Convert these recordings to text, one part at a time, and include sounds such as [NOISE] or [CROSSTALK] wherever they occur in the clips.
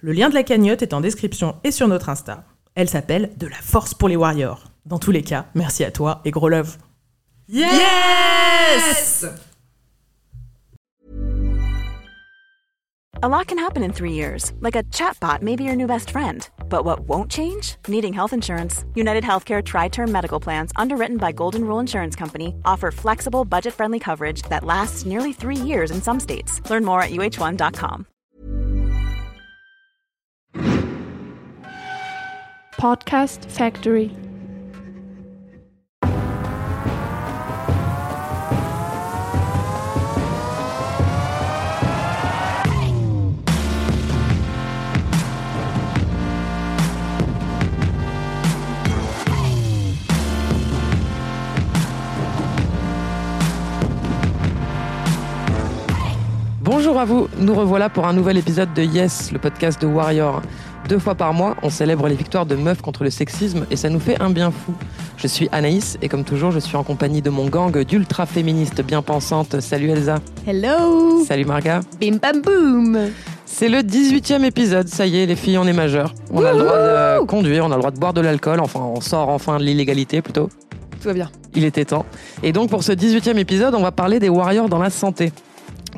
Le lien de la cagnotte est en description et sur notre Insta. Elle s'appelle De la force pour les warriors. Dans tous les cas, merci à toi et gros love. Yes! A lot can happen in three years, like a chatbot may be your new best friend. But what won't change? Needing health insurance. United Healthcare Tri Term Medical Plans, underwritten by Golden Rule Insurance Company, offer flexible, budget friendly coverage that lasts nearly three years in some states. Learn more at uh1.com. Podcast Factory. Bonjour à vous, nous revoilà pour un nouvel épisode de Yes, le podcast de Warrior. Deux fois par mois, on célèbre les victoires de meufs contre le sexisme et ça nous fait un bien fou. Je suis Anaïs et comme toujours, je suis en compagnie de mon gang d'ultra féministes bien pensantes. Salut Elsa. Hello Salut Marga. Bim bam boum C'est le 18e épisode, ça y est, les filles, on est majeures. On a le droit de conduire, on a le droit de boire de l'alcool, enfin, on sort enfin de l'illégalité plutôt. Tout va bien. Il était temps. Et donc pour ce 18e épisode, on va parler des warriors dans la santé.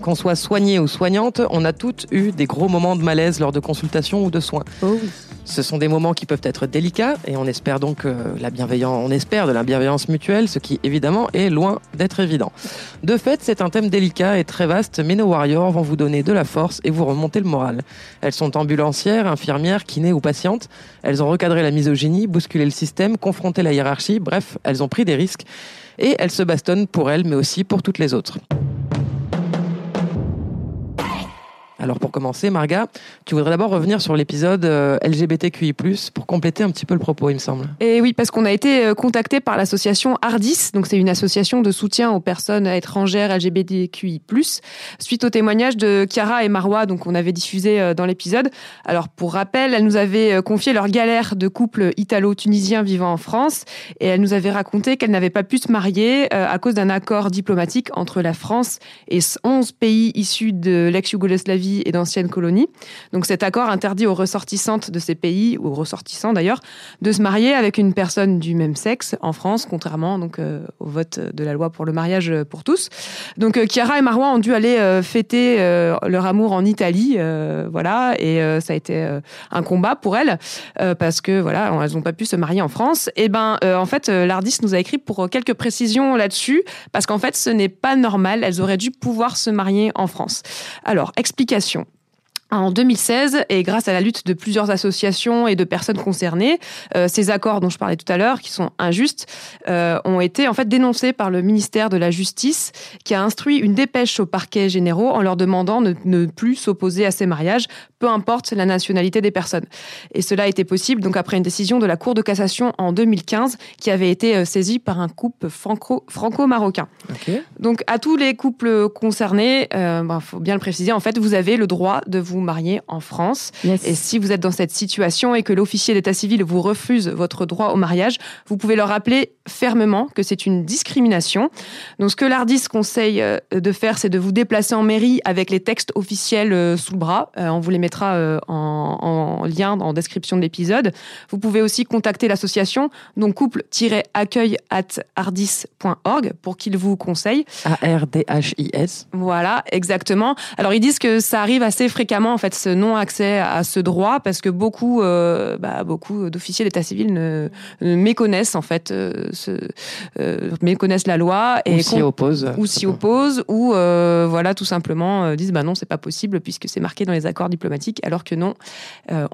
Qu'on soit soigné ou soignante, on a toutes eu des gros moments de malaise lors de consultations ou de soins. Oh oui. Ce sont des moments qui peuvent être délicats et on espère donc euh, la bienveillance, on espère de la bienveillance mutuelle, ce qui évidemment est loin d'être évident. De fait, c'est un thème délicat et très vaste, mais nos warriors vont vous donner de la force et vous remonter le moral. Elles sont ambulancières, infirmières, kinés ou patientes. Elles ont recadré la misogynie, bousculé le système, confronté la hiérarchie. Bref, elles ont pris des risques et elles se bastonnent pour elles, mais aussi pour toutes les autres. Alors pour commencer, Marga, tu voudrais d'abord revenir sur l'épisode euh, LGBTQI+, pour compléter un petit peu le propos, il me semble. Et oui, parce qu'on a été euh, contacté par l'association Ardis, donc c'est une association de soutien aux personnes étrangères LGBTQI+, suite au témoignage de Chiara et Marwa, donc on avait diffusé euh, dans l'épisode. Alors pour rappel, elles nous avaient confié leur galère de couple italo-tunisien vivant en France, et elles nous avaient raconté qu'elles n'avaient pas pu se marier à cause d'un accord diplomatique entre la France et 11 pays issus de l'ex-Yougoslavie et d'anciennes colonies. Donc cet accord interdit aux ressortissantes de ces pays, ou aux ressortissants d'ailleurs, de se marier avec une personne du même sexe en France, contrairement donc euh, au vote de la loi pour le mariage pour tous. Donc euh, Chiara et Marois ont dû aller euh, fêter leur amour en Italie, voilà, et ça a été un combat pour elles parce que voilà, elles n'ont pas pu se marier en France. Et ben en fait, l'Ardis nous a écrit pour quelques précisions là-dessus parce qu'en fait, ce n'est pas normal. Elles auraient dû pouvoir se marier en France. Alors explication communication en 2016, et grâce à la lutte de plusieurs associations et de personnes concernées, euh, ces accords dont je parlais tout à l'heure, qui sont injustes, euh, ont été en fait dénoncés par le ministère de la Justice, qui a instruit une dépêche aux parquets généraux en leur demandant de ne plus s'opposer à ces mariages, peu importe la nationalité des personnes. Et cela a été possible donc après une décision de la Cour de cassation en 2015, qui avait été euh, saisie par un couple franco-marocain. Donc à tous les couples concernés, il ben, faut bien le préciser, en fait, vous avez le droit de vous marier en France. Et si vous êtes dans cette situation et que l'officier d'état civil vous refuse votre droit au mariage, vous pouvez leur rappeler fermement que c'est une discrimination. Donc ce que l'ARDIS conseille euh, de faire, c'est de vous déplacer en mairie avec les textes officiels euh, sous le bras. Euh, on vous les mettra en, lien en description de l'épisode. Vous pouvez aussi contacter l'association donc couple-accueil at ardis.org pour qu'ils vous conseillent. A-R-D-H-I-S. Voilà, exactement. Alors ils disent que ça arrive assez fréquemment en fait ce non accès à ce droit parce que beaucoup, bah, beaucoup d'officiers d'état civil ne, méconnaissent en fait se, euh, méconnaissent la loi et ou s'y opposent ou s'y opposent ou euh, voilà tout simplement euh, disent bah non c'est pas possible puisque c'est marqué dans les accords diplomatiques alors que non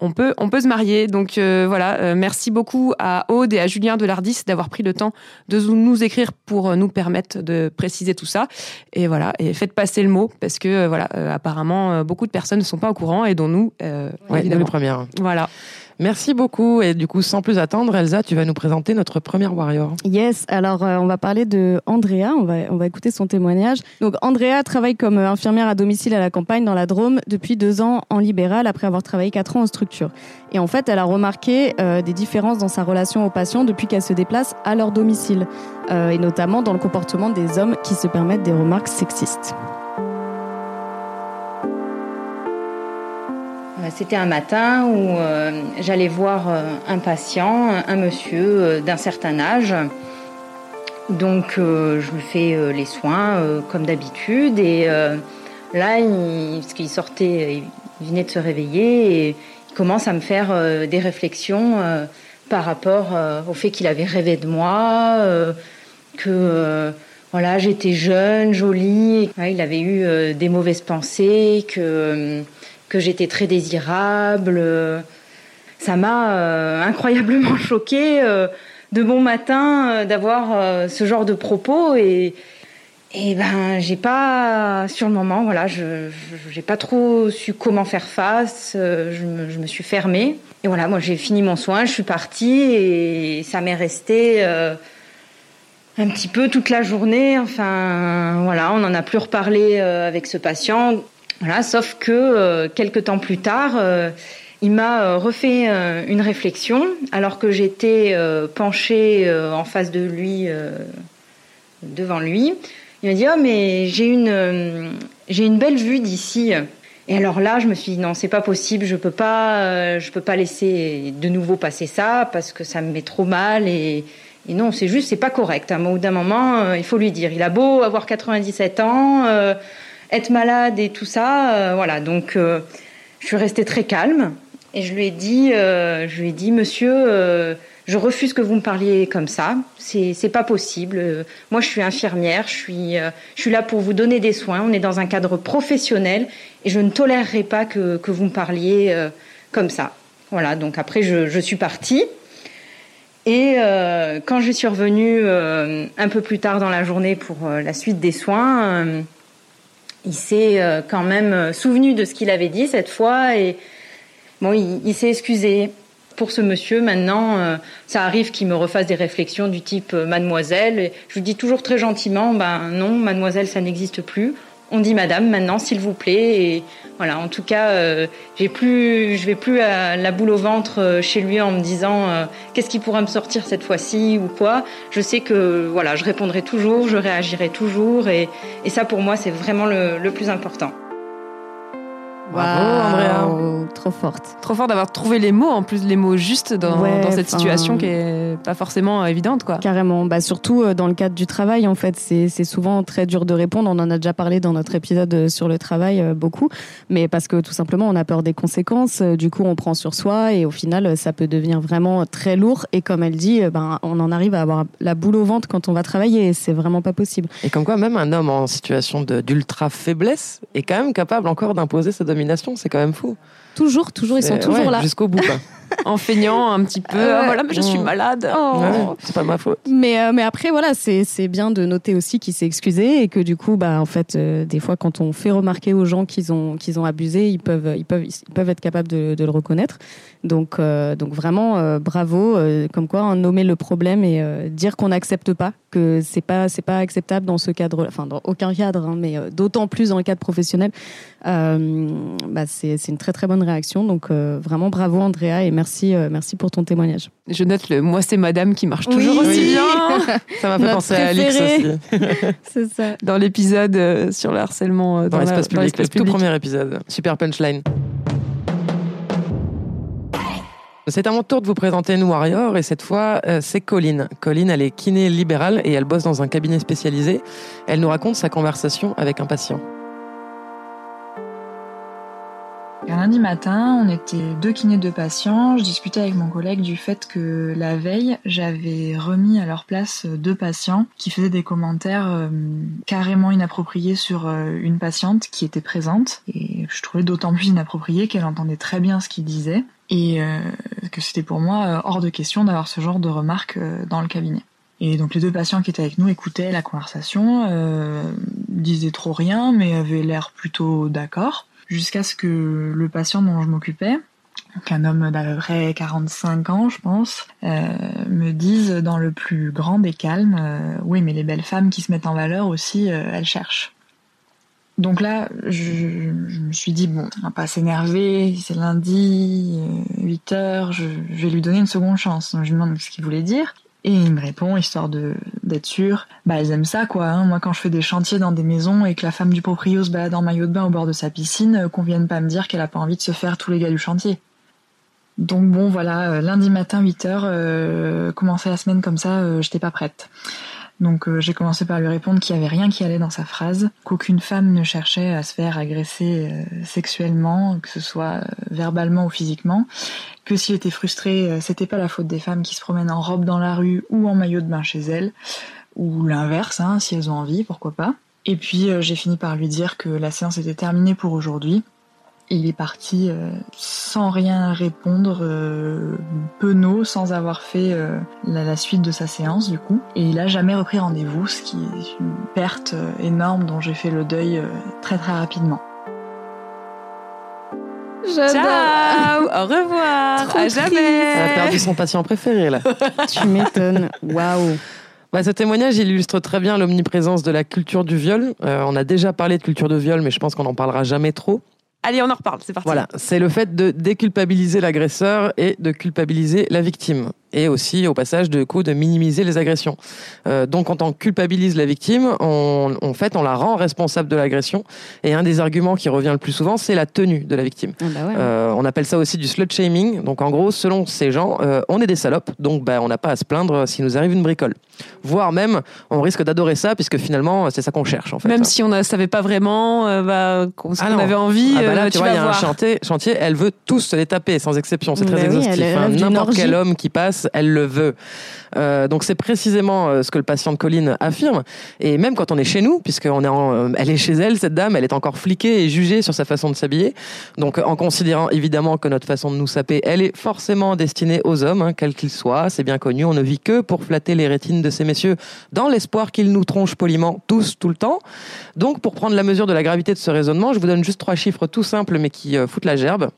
on peut on peut se marier. Donc voilà merci beaucoup à Aude et à Julien Delardis d'avoir pris le temps de nous écrire pour nous permettre de préciser tout ça. Et voilà et faites passer le mot parce que voilà apparemment beaucoup de personnes ne sont pas au courant et dont nous ouais, nous les premières voilà Merci beaucoup. Et du coup, sans plus attendre, Elsa, tu vas nous présenter notre première warrior. Yes, alors euh, on va parler de Andrea, on va, on va écouter son témoignage. Donc Andrea travaille comme euh, infirmière à domicile à la campagne dans la Drôme depuis deux ans en libéral après avoir travaillé quatre ans en structure. Et en fait, elle a remarqué euh, des différences dans sa relation aux patients depuis qu'elle se déplace à leur domicile, euh, et notamment dans le comportement des hommes qui se permettent des remarques sexistes. C'était un matin où euh, j'allais voir euh, un patient, un monsieur euh, d'un certain âge. Donc euh, je lui fais euh, les soins euh, comme d'habitude et euh, là, il, sortait, il venait de se réveiller et il commence à me faire euh, des réflexions euh, par rapport euh, au fait qu'il avait rêvé de moi, euh, que euh, voilà j'étais jeune, jolie, il avait eu euh, des mauvaises pensées, que euh, que j'étais très désirable. euh. Ça m'a euh, incroyablement [LAUGHS] choquée euh, de bon matin d'avoir ce genre de propos et et ben j'ai pas sur le moment voilà je j'ai pas trop su comment faire face je me, suis fermée et voilà moi j'ai fini mon soin je suis partie et ça m'est resté un petit peu toute la journée enfin voilà on n'en a plus reparlé avec ce patient sauf que euh, quelques temps plus tard euh, il m'a euh, refait euh, une réflexion alors que j'étais penchée en face de lui devant lui. Il m'a dit oh mais j'ai une j'ai une belle vue d'ici et alors là je me suis dit non c'est pas possible je peux pas je peux pas laisser de nouveau passer ça parce que ça me met trop mal et non c'est juste c'est pas correct. À un moment- d'un moment il faut lui dire. Il a beau avoir 97 ans être malade et tout ça euh, voilà donc euh, je suis restée très calme et je lui ai dit euh, je lui ai dit monsieur je refuse que vous me parliez comme ça. C'est c'est pas possible. Moi, je suis infirmière. Je suis je suis là pour vous donner des soins. On est dans un cadre professionnel et je ne tolérerai pas que que vous me parliez comme ça. Voilà. Donc après, je je suis partie. Et quand je suis revenue un peu plus tard dans la journée pour la suite des soins, il s'est euh, quand même euh, souvenu de ce qu'il avait dit cette fois et bon, il, s'est excusé pour ce monsieur. Maintenant, euh, ça arrive qu'il me refasse des réflexions du type mademoiselle. Je lui dis toujours très gentiment, ben non, mademoiselle, ça n'existe plus. On dit madame maintenant, s'il vous plaît. Voilà, en tout cas, euh, j'ai plus, je vais plus à la boule au ventre euh, chez lui en me disant euh, qu'est-ce qui pourra me sortir cette fois-ci ou quoi. Je sais que voilà, je répondrai toujours, je réagirai toujours, et, ça pour moi c'est vraiment le plus important. Bravo, Andrea. Waouh, Trop forte. Trop fort d'avoir trouvé les mots, en plus les mots justes dans, Ouais, dans cette situation qui est pas forcément évidente, quoi. Carrément. Bah, surtout euh, dans le cadre du travail, en fait, c'est c'est souvent très dur de répondre. On en a déjà parlé dans notre épisode euh, sur le travail euh, beaucoup, mais parce que tout simplement, on a peur des conséquences. Euh, Du coup, on prend sur soi et au final, euh, ça peut devenir vraiment très lourd. Et comme elle dit, euh, ben, on en arrive à avoir la boule au ventre quand on va travailler. Et c'est vraiment pas possible. Et comme quoi, même un homme en situation d'ultra faiblesse est quand même capable encore d'imposer sa domination. C'est quand même fou. Toujours, toujours, ils sont toujours ouais, là. Jusqu'au bout, quoi. [LAUGHS] En feignant un petit peu. Ah, voilà, mais je suis Mm. malade. Oh. Ouais, c'est pas ma faute. Mais, euh, mais après, voilà, c'est c'est bien de noter aussi qu'il s'est excusé et que du coup, bah, en fait, euh, des fois, quand on fait remarquer aux gens qu'ils ont, qu'ils ont abusé, ils peuvent, ils, peuvent, ils peuvent être capables de, de le reconnaître. Donc, euh, donc vraiment, euh, bravo. euh, comme quoi, hein, nommer le problème et euh, dire qu'on n'accepte pas, que c'est pas, c'est pas acceptable dans ce cadre, enfin, dans aucun cadre, hein, mais euh, d'autant plus dans le cadre professionnel. Euh, bah, c'est c'est une très très bonne réaction. Donc, euh, vraiment, bravo, Andrea, et merci, euh, merci pour ton témoignage. Je note le moi c'est madame qui marche Oui. toujours aussi Oui. bien. [LAUGHS] Ça m'a fait penser à Alix aussi. [LAUGHS] C'est ça. Dans l'épisode euh, sur le harcèlement euh, Dans, l'espace public, le tout premier épisode. Super punchline. C'est à mon tour de vous présenter une warrior et cette fois euh, c'est Colline. Colline, elle est kiné libérale et elle bosse dans un cabinet spécialisé. Elle nous raconte sa conversation avec un patient. Un lundi matin, on était deux kinés de patients. Je discutais avec mon collègue du fait que la veille, j'avais remis à leur place deux patients qui faisaient des commentaires euh, carrément inappropriés sur euh, une patiente qui était présente. Et je trouvais d'autant plus inapproprié qu'elle entendait très bien ce qu'ils disaient et euh, que c'était pour moi hors de question d'avoir ce genre de remarques dans le cabinet. Et donc les deux patients qui étaient avec nous écoutaient la conversation, disaient trop rien, mais avaient l'air plutôt d'accord jusqu'à ce que le patient dont je m'occupais qu'un homme d'à peu près 45 ans, je pense, euh, me dise dans le plus grand des calmes, euh, oui, mais les belles femmes qui se mettent en valeur aussi, euh, elles cherchent. Donc là, je, me suis dit, bon, on va pas s'énerver, c'est lundi, 8 heures, je, je, vais lui donner une seconde chance. Donc je lui demande ce qu'il voulait dire. Et il me répond, histoire de d'être sûr, bah elles aiment ça quoi. Hein. Moi quand je fais des chantiers dans des maisons et que la femme du proprio se balade en maillot de bain au bord de sa piscine, qu'on vienne pas me dire qu'elle a pas envie de se faire tous les gars du chantier. Donc bon voilà, lundi matin 8 heures, euh, commencer la semaine comme ça, euh, j'étais pas prête. Donc euh, j'ai commencé par lui répondre qu'il n'y avait rien qui allait dans sa phrase, qu'aucune femme ne cherchait à se faire agresser euh, sexuellement, que ce soit euh, verbalement ou physiquement, que s'il était frustré, c'était pas la faute des femmes qui se promènent en robe dans la rue ou en maillot de bain chez elles, ou l'inverse, hein, si elles ont envie, pourquoi pas. Et puis j'ai fini par lui dire que la séance était terminée pour aujourd'hui, il est parti euh, sans rien répondre, euh, penaud, sans avoir fait euh, la, la, suite de sa séance du coup. Et il a jamais repris rendez-vous, ce qui est une perte énorme dont j'ai fait le deuil euh, très très rapidement. Ciao, au revoir, Trop à jamais. Elle a perdu son patient préféré là. [LAUGHS] tu m'étonnes. Waouh. Bah, ce témoignage illustre très bien l'omniprésence de la culture du viol. Euh, on a déjà parlé de culture de viol, mais je pense qu'on n'en parlera jamais trop. Allez, on en reparle, c'est parti. Voilà, c'est le fait de déculpabiliser l'agresseur et de culpabiliser la victime. Et aussi, au passage, de coup, de minimiser les agressions. Euh, donc, quand on culpabilise la victime, on, en fait, on la rend responsable de l'agression. Et un des arguments qui revient le plus souvent, c'est la tenue de la victime. Ah bah ouais. Euh, on appelle ça aussi du slut shaming. Donc, en gros, selon ces gens, euh, on est des salopes. Donc, bah, on n'a pas à se plaindre s'il nous arrive une bricole. Voire même, on risque d'adorer ça, puisque finalement, c'est ça qu'on cherche, en fait. Même si on ne savait pas vraiment euh, bah, Ah qu'on non. avait envie, Ah bah là, tu, vois, il y a un chantier, chantier, elle veut tous se les taper, sans exception. C'est Bah très oui, exhaustif. hein. N'importe quel homme qui passe, elle le veut. Euh, donc c'est précisément euh, ce que le patient de Colline affirme. Et même quand on est chez nous, puisqu'on est euh, elle est chez elle, cette dame, elle est encore fliquée et jugée sur sa façon de s'habiller. Donc en considérant évidemment que notre façon de nous saper, elle est forcément destinée aux hommes, hein, quels qu'ils soient. C'est bien connu. On ne vit que pour flatter les rétines de ces messieurs, dans l'espoir qu'ils nous tronchent poliment tous tout le temps. Donc pour prendre la mesure de la gravité de ce raisonnement, je vous donne juste trois chiffres tout simples mais qui foutent la gerbe.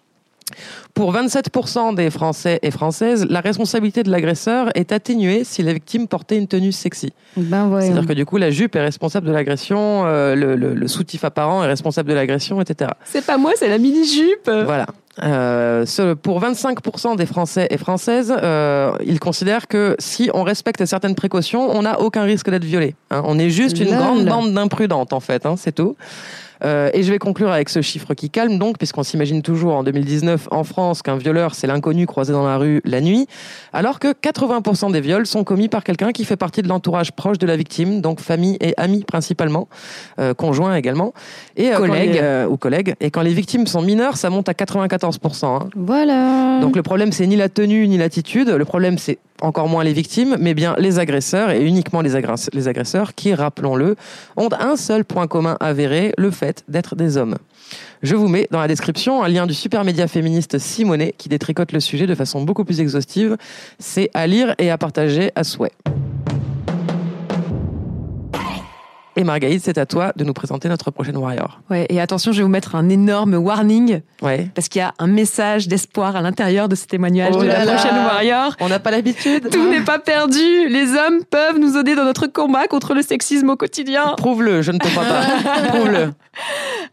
Pour 27% des Français et Françaises, la responsabilité de l'agresseur est atténuée si la victime portait une tenue sexy. Ben. C'est-à-dire que du coup, la jupe est responsable de l'agression, euh, le, le- le soutif apparent est responsable de l'agression, etc. C'est pas moi, c'est la mini-jupe. Voilà. Euh, ce- pour 25% des Français et Françaises, euh, ils considèrent que si on respecte certaines précautions, on n'a aucun risque d'être violé. hein. On est juste une Lol. grande bande d'imprudentes, en fait, hein, c'est tout. Euh, et je vais conclure avec ce chiffre qui calme, donc, puisqu'on s'imagine toujours en 2019 en France qu'un violeur, c'est l'inconnu croisé dans la rue la nuit, alors que 80% des viols sont commis par quelqu'un qui fait partie de l'entourage proche de la victime, donc famille et amis principalement, euh, conjoints également, et euh, Collègues. les, ou collègues. Et quand les victimes sont mineures, ça monte à 94%. hein. Voilà. Donc le problème, c'est ni la tenue ni l'attitude. Le problème, c'est encore moins les victimes, mais bien les agresseurs et uniquement les, agress- les agresseurs qui, rappelons-le, ont un seul point commun avéré, le fait d'être des hommes. Je vous mets dans la description un lien du super média féministe Simonet qui détricote le sujet de façon beaucoup plus exhaustive. C'est à lire et à partager à souhait. Et Margaïde, c'est à toi de nous présenter notre prochaine warrior. Ouais, et attention, je vais vous mettre un énorme warning Ouais. parce qu'il y a un message d'espoir à l'intérieur de ce témoignage Oh de la là là. prochaine warrior. On n'a pas l'habitude. Tout n'est pas perdu. Les hommes peuvent nous aider dans notre combat contre le sexisme au quotidien. Prouve-le, je ne te crois pas. [LAUGHS] Prouve-le.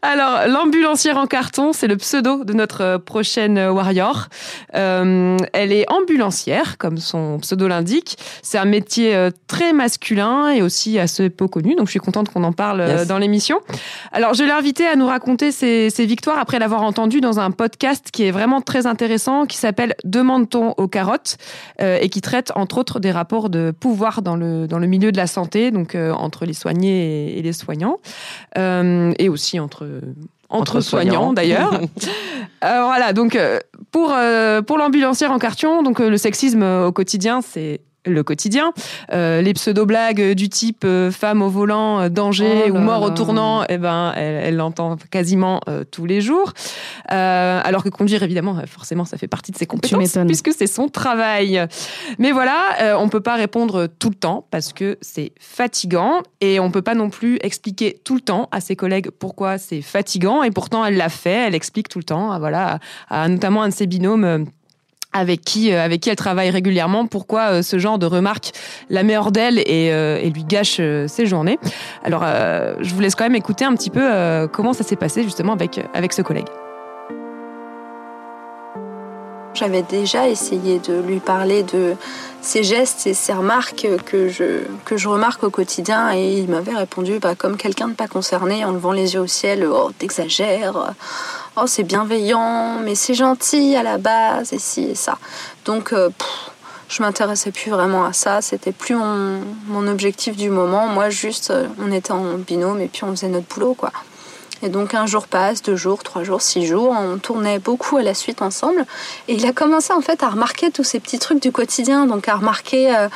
Alors, l'ambulancière en carton, c'est le pseudo de notre prochaine warrior. Euh, elle est ambulancière, comme son pseudo l'indique. C'est un métier euh, très masculin et aussi assez peu connu, donc je suis contente qu'on en parle euh, Yes. dans l'émission. Alors, je l'ai invitée à nous raconter ses, ses victoires après l'avoir entendu dans un podcast qui est vraiment très intéressant, qui s'appelle Demande-t-on aux carottes euh, et qui traite entre autres des rapports de pouvoir dans le, dans le milieu de la santé, donc euh, entre les soignés et, et les soignants, euh, et aussi entre, entre, Entre soignants, soignants. [LAUGHS] d'ailleurs. Voilà, donc pour, pour l'ambulancière en carton, donc le sexisme au quotidien, c'est le quotidien. Euh, les pseudo-blagues du type euh, femme au volant, euh, danger Oh ou mort au tournant, eh ben, elle l'entend quasiment euh, tous les jours. Euh, alors que conduire, évidemment, forcément, ça fait partie de ses compétences puisque c'est son travail. Mais voilà, euh, on peut pas répondre tout le temps parce que c'est fatigant et on peut pas non plus expliquer tout le temps à ses collègues pourquoi c'est fatigant et pourtant elle l'a fait, elle explique tout le temps, à, voilà, à, à notamment un de ses binômes. Avec qui, euh, avec qui elle travaille régulièrement, pourquoi euh, ce genre de remarque la hors d'elle et, euh, lui gâche ses journées. Alors, je vous laisse quand même écouter un petit peu comment ça s'est passé justement avec, avec ce collègue. J'avais déjà essayé de lui parler de ses gestes et ses remarques que je, que je remarque au quotidien et il m'avait répondu bah, comme quelqu'un de pas concerné en levant les yeux au ciel Oh, t'exagères, oh, c'est bienveillant, mais c'est gentil à la base, et ci et ça. Donc, euh, pff, je m'intéressais plus vraiment à ça, c'était plus mon, objectif du moment. Moi, juste, euh, on était en binôme et puis on faisait notre boulot, quoi. Et donc un jour passe, deux jours, trois jours, six jours, on tournait beaucoup à la suite ensemble. Et il a commencé en fait à remarquer tous ces petits trucs du quotidien, donc à remarquer, euh,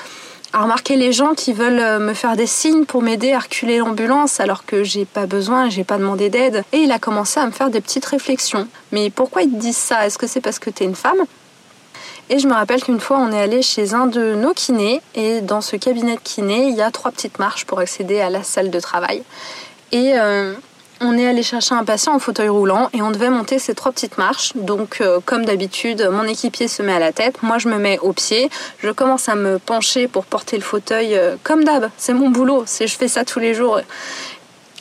à remarquer les gens qui veulent euh, me faire des signes pour m'aider à reculer l'ambulance alors que j'ai pas besoin, j'ai pas demandé d'aide. Et il a commencé à me faire des petites réflexions. Mais pourquoi ils te disent ça? Est-ce que c'est parce que t'es une femme? Et je me rappelle qu'une fois, on est allé chez un de nos kinés, et dans ce cabinet de kiné, il y a trois petites marches pour accéder à la salle de travail. Et euh, on est allé chercher un patient en fauteuil roulant, et on devait monter ces trois petites marches. Donc, euh, comme d'habitude, mon équipier se met à la tête, moi je me mets au pied, je commence à me pencher pour porter le fauteuil, euh, comme d'hab. C'est mon boulot, c'est je fais ça tous les jours.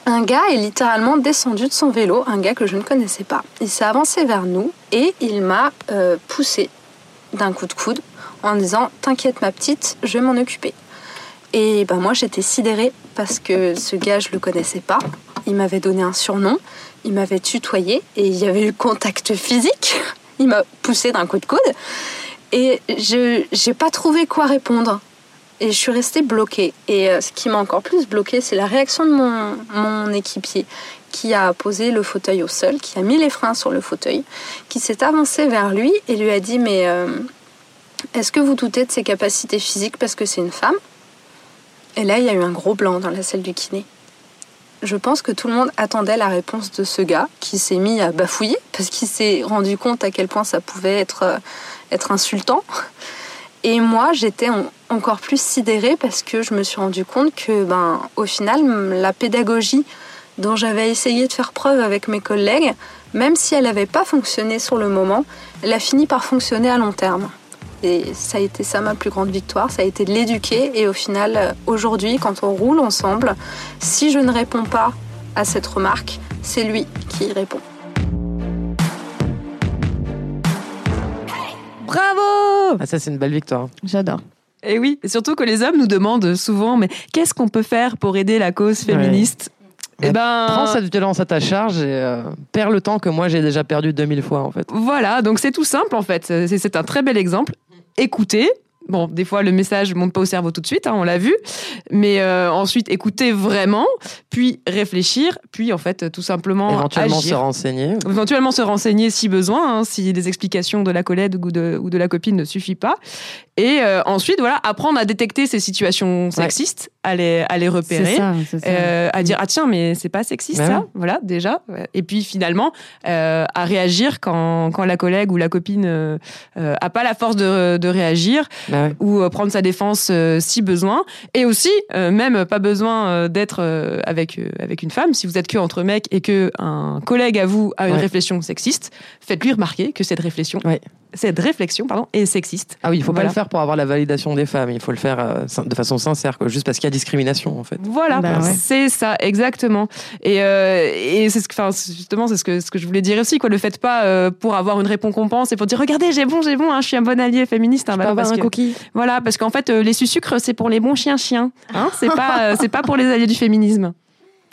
Un gars est littéralement descendu de son vélo, un gars que je ne connaissais pas. Il s'est avancé vers nous et il m'a euh, poussé d'un coup de coude en disant T'inquiète, ma petite, je vais m'en occuper. Et ben moi, j'étais sidérée parce que ce gars, je le connaissais pas. Il m'avait donné un surnom, il m'avait tutoyé et il y avait eu contact physique. [LAUGHS] Il m'a poussé d'un coup de coude et je j'ai pas trouvé quoi répondre. Et je suis restée bloquée. Et euh, ce qui m'a encore plus bloquée, c'est la réaction de mon, équipier qui a posé le fauteuil au sol, qui a mis les freins sur le fauteuil, qui s'est avancé vers lui et lui a dit Mais euh, est-ce que vous doutez de ses capacités physiques parce que c'est une femme? Et là, il y a eu un gros blanc dans la salle du kiné. Je pense que tout le monde attendait la réponse de ce gars qui s'est mis à bafouiller parce qu'il s'est rendu compte à quel point ça pouvait être, euh, insultant. Et moi, j'étais en- encore plus sidérée parce que je me suis rendu compte que, ben, au final, la pédagogie dont j'avais essayé de faire preuve avec mes collègues, même si elle n'avait pas fonctionné sur le moment, elle a fini par fonctionner à long terme. Et ça a été ça ma plus grande victoire, ça a été de l'éduquer. Et au final, euh, aujourd'hui, quand on roule ensemble, si je ne réponds pas à cette remarque, c'est lui qui y répond. Bravo Ah, ça, c'est une belle victoire. J'adore. Et oui, et surtout que les hommes nous demandent souvent, mais qu'est-ce qu'on peut faire pour aider la cause féministe? Eh ben, Prends cette violence à ta charge et euh, perds le temps que moi j'ai déjà perdu 2000 fois en fait. Voilà, donc c'est tout simple en fait. C'est un très bel exemple. Écoutez. Bon, des fois, le message monte pas au cerveau tout de suite, hein, on l'a vu. Mais euh, ensuite, écouter vraiment, puis réfléchir, puis en fait, tout simplement Éventuellement agir. se renseigner. Éventuellement se renseigner si besoin, hein, si les explications de la collègue ou de, ou de la copine ne suffisent pas. Et euh, ensuite, voilà, apprendre à détecter ces situations sexistes, à, les, à les repérer. C'est ça, c'est ça. Euh, à dire ah tiens mais c'est pas sexiste Ouais. ça voilà déjà Ouais. et puis finalement euh, à réagir quand, quand la collègue ou la copine a pas la force de, de réagir Bah ouais. ou euh, prendre sa défense euh, si besoin et aussi euh, même pas besoin d'être avec avec une femme si vous êtes que entre mecs et que un collègue à vous a une Ouais. réflexion sexiste faites-lui remarquer que cette réflexion. Cette réflexion pardon est sexiste Ah oui, il faut Voilà. pas le faire pour avoir la validation des femmes. Il faut le faire euh, de façon sincère, quoi, juste parce qu'il y a discrimination en fait. Voilà, Bah ouais. c'est ça, exactement. Et, euh, et c'est ce que, enfin, c'est justement, c'est ce que, ce que je voulais dire aussi, quoi. Le faites pas euh, pour avoir une récompense et pour dire, regardez, j'ai bon, j'ai bon, hein, je suis un bon allié féministe. Hein, bah non, parce que- coquille. voilà, parce qu'en fait, euh, les sucres, c'est pour les bons chiens-chiens. Hein, c'est pas, euh, c'est pas pour les alliés du féminisme.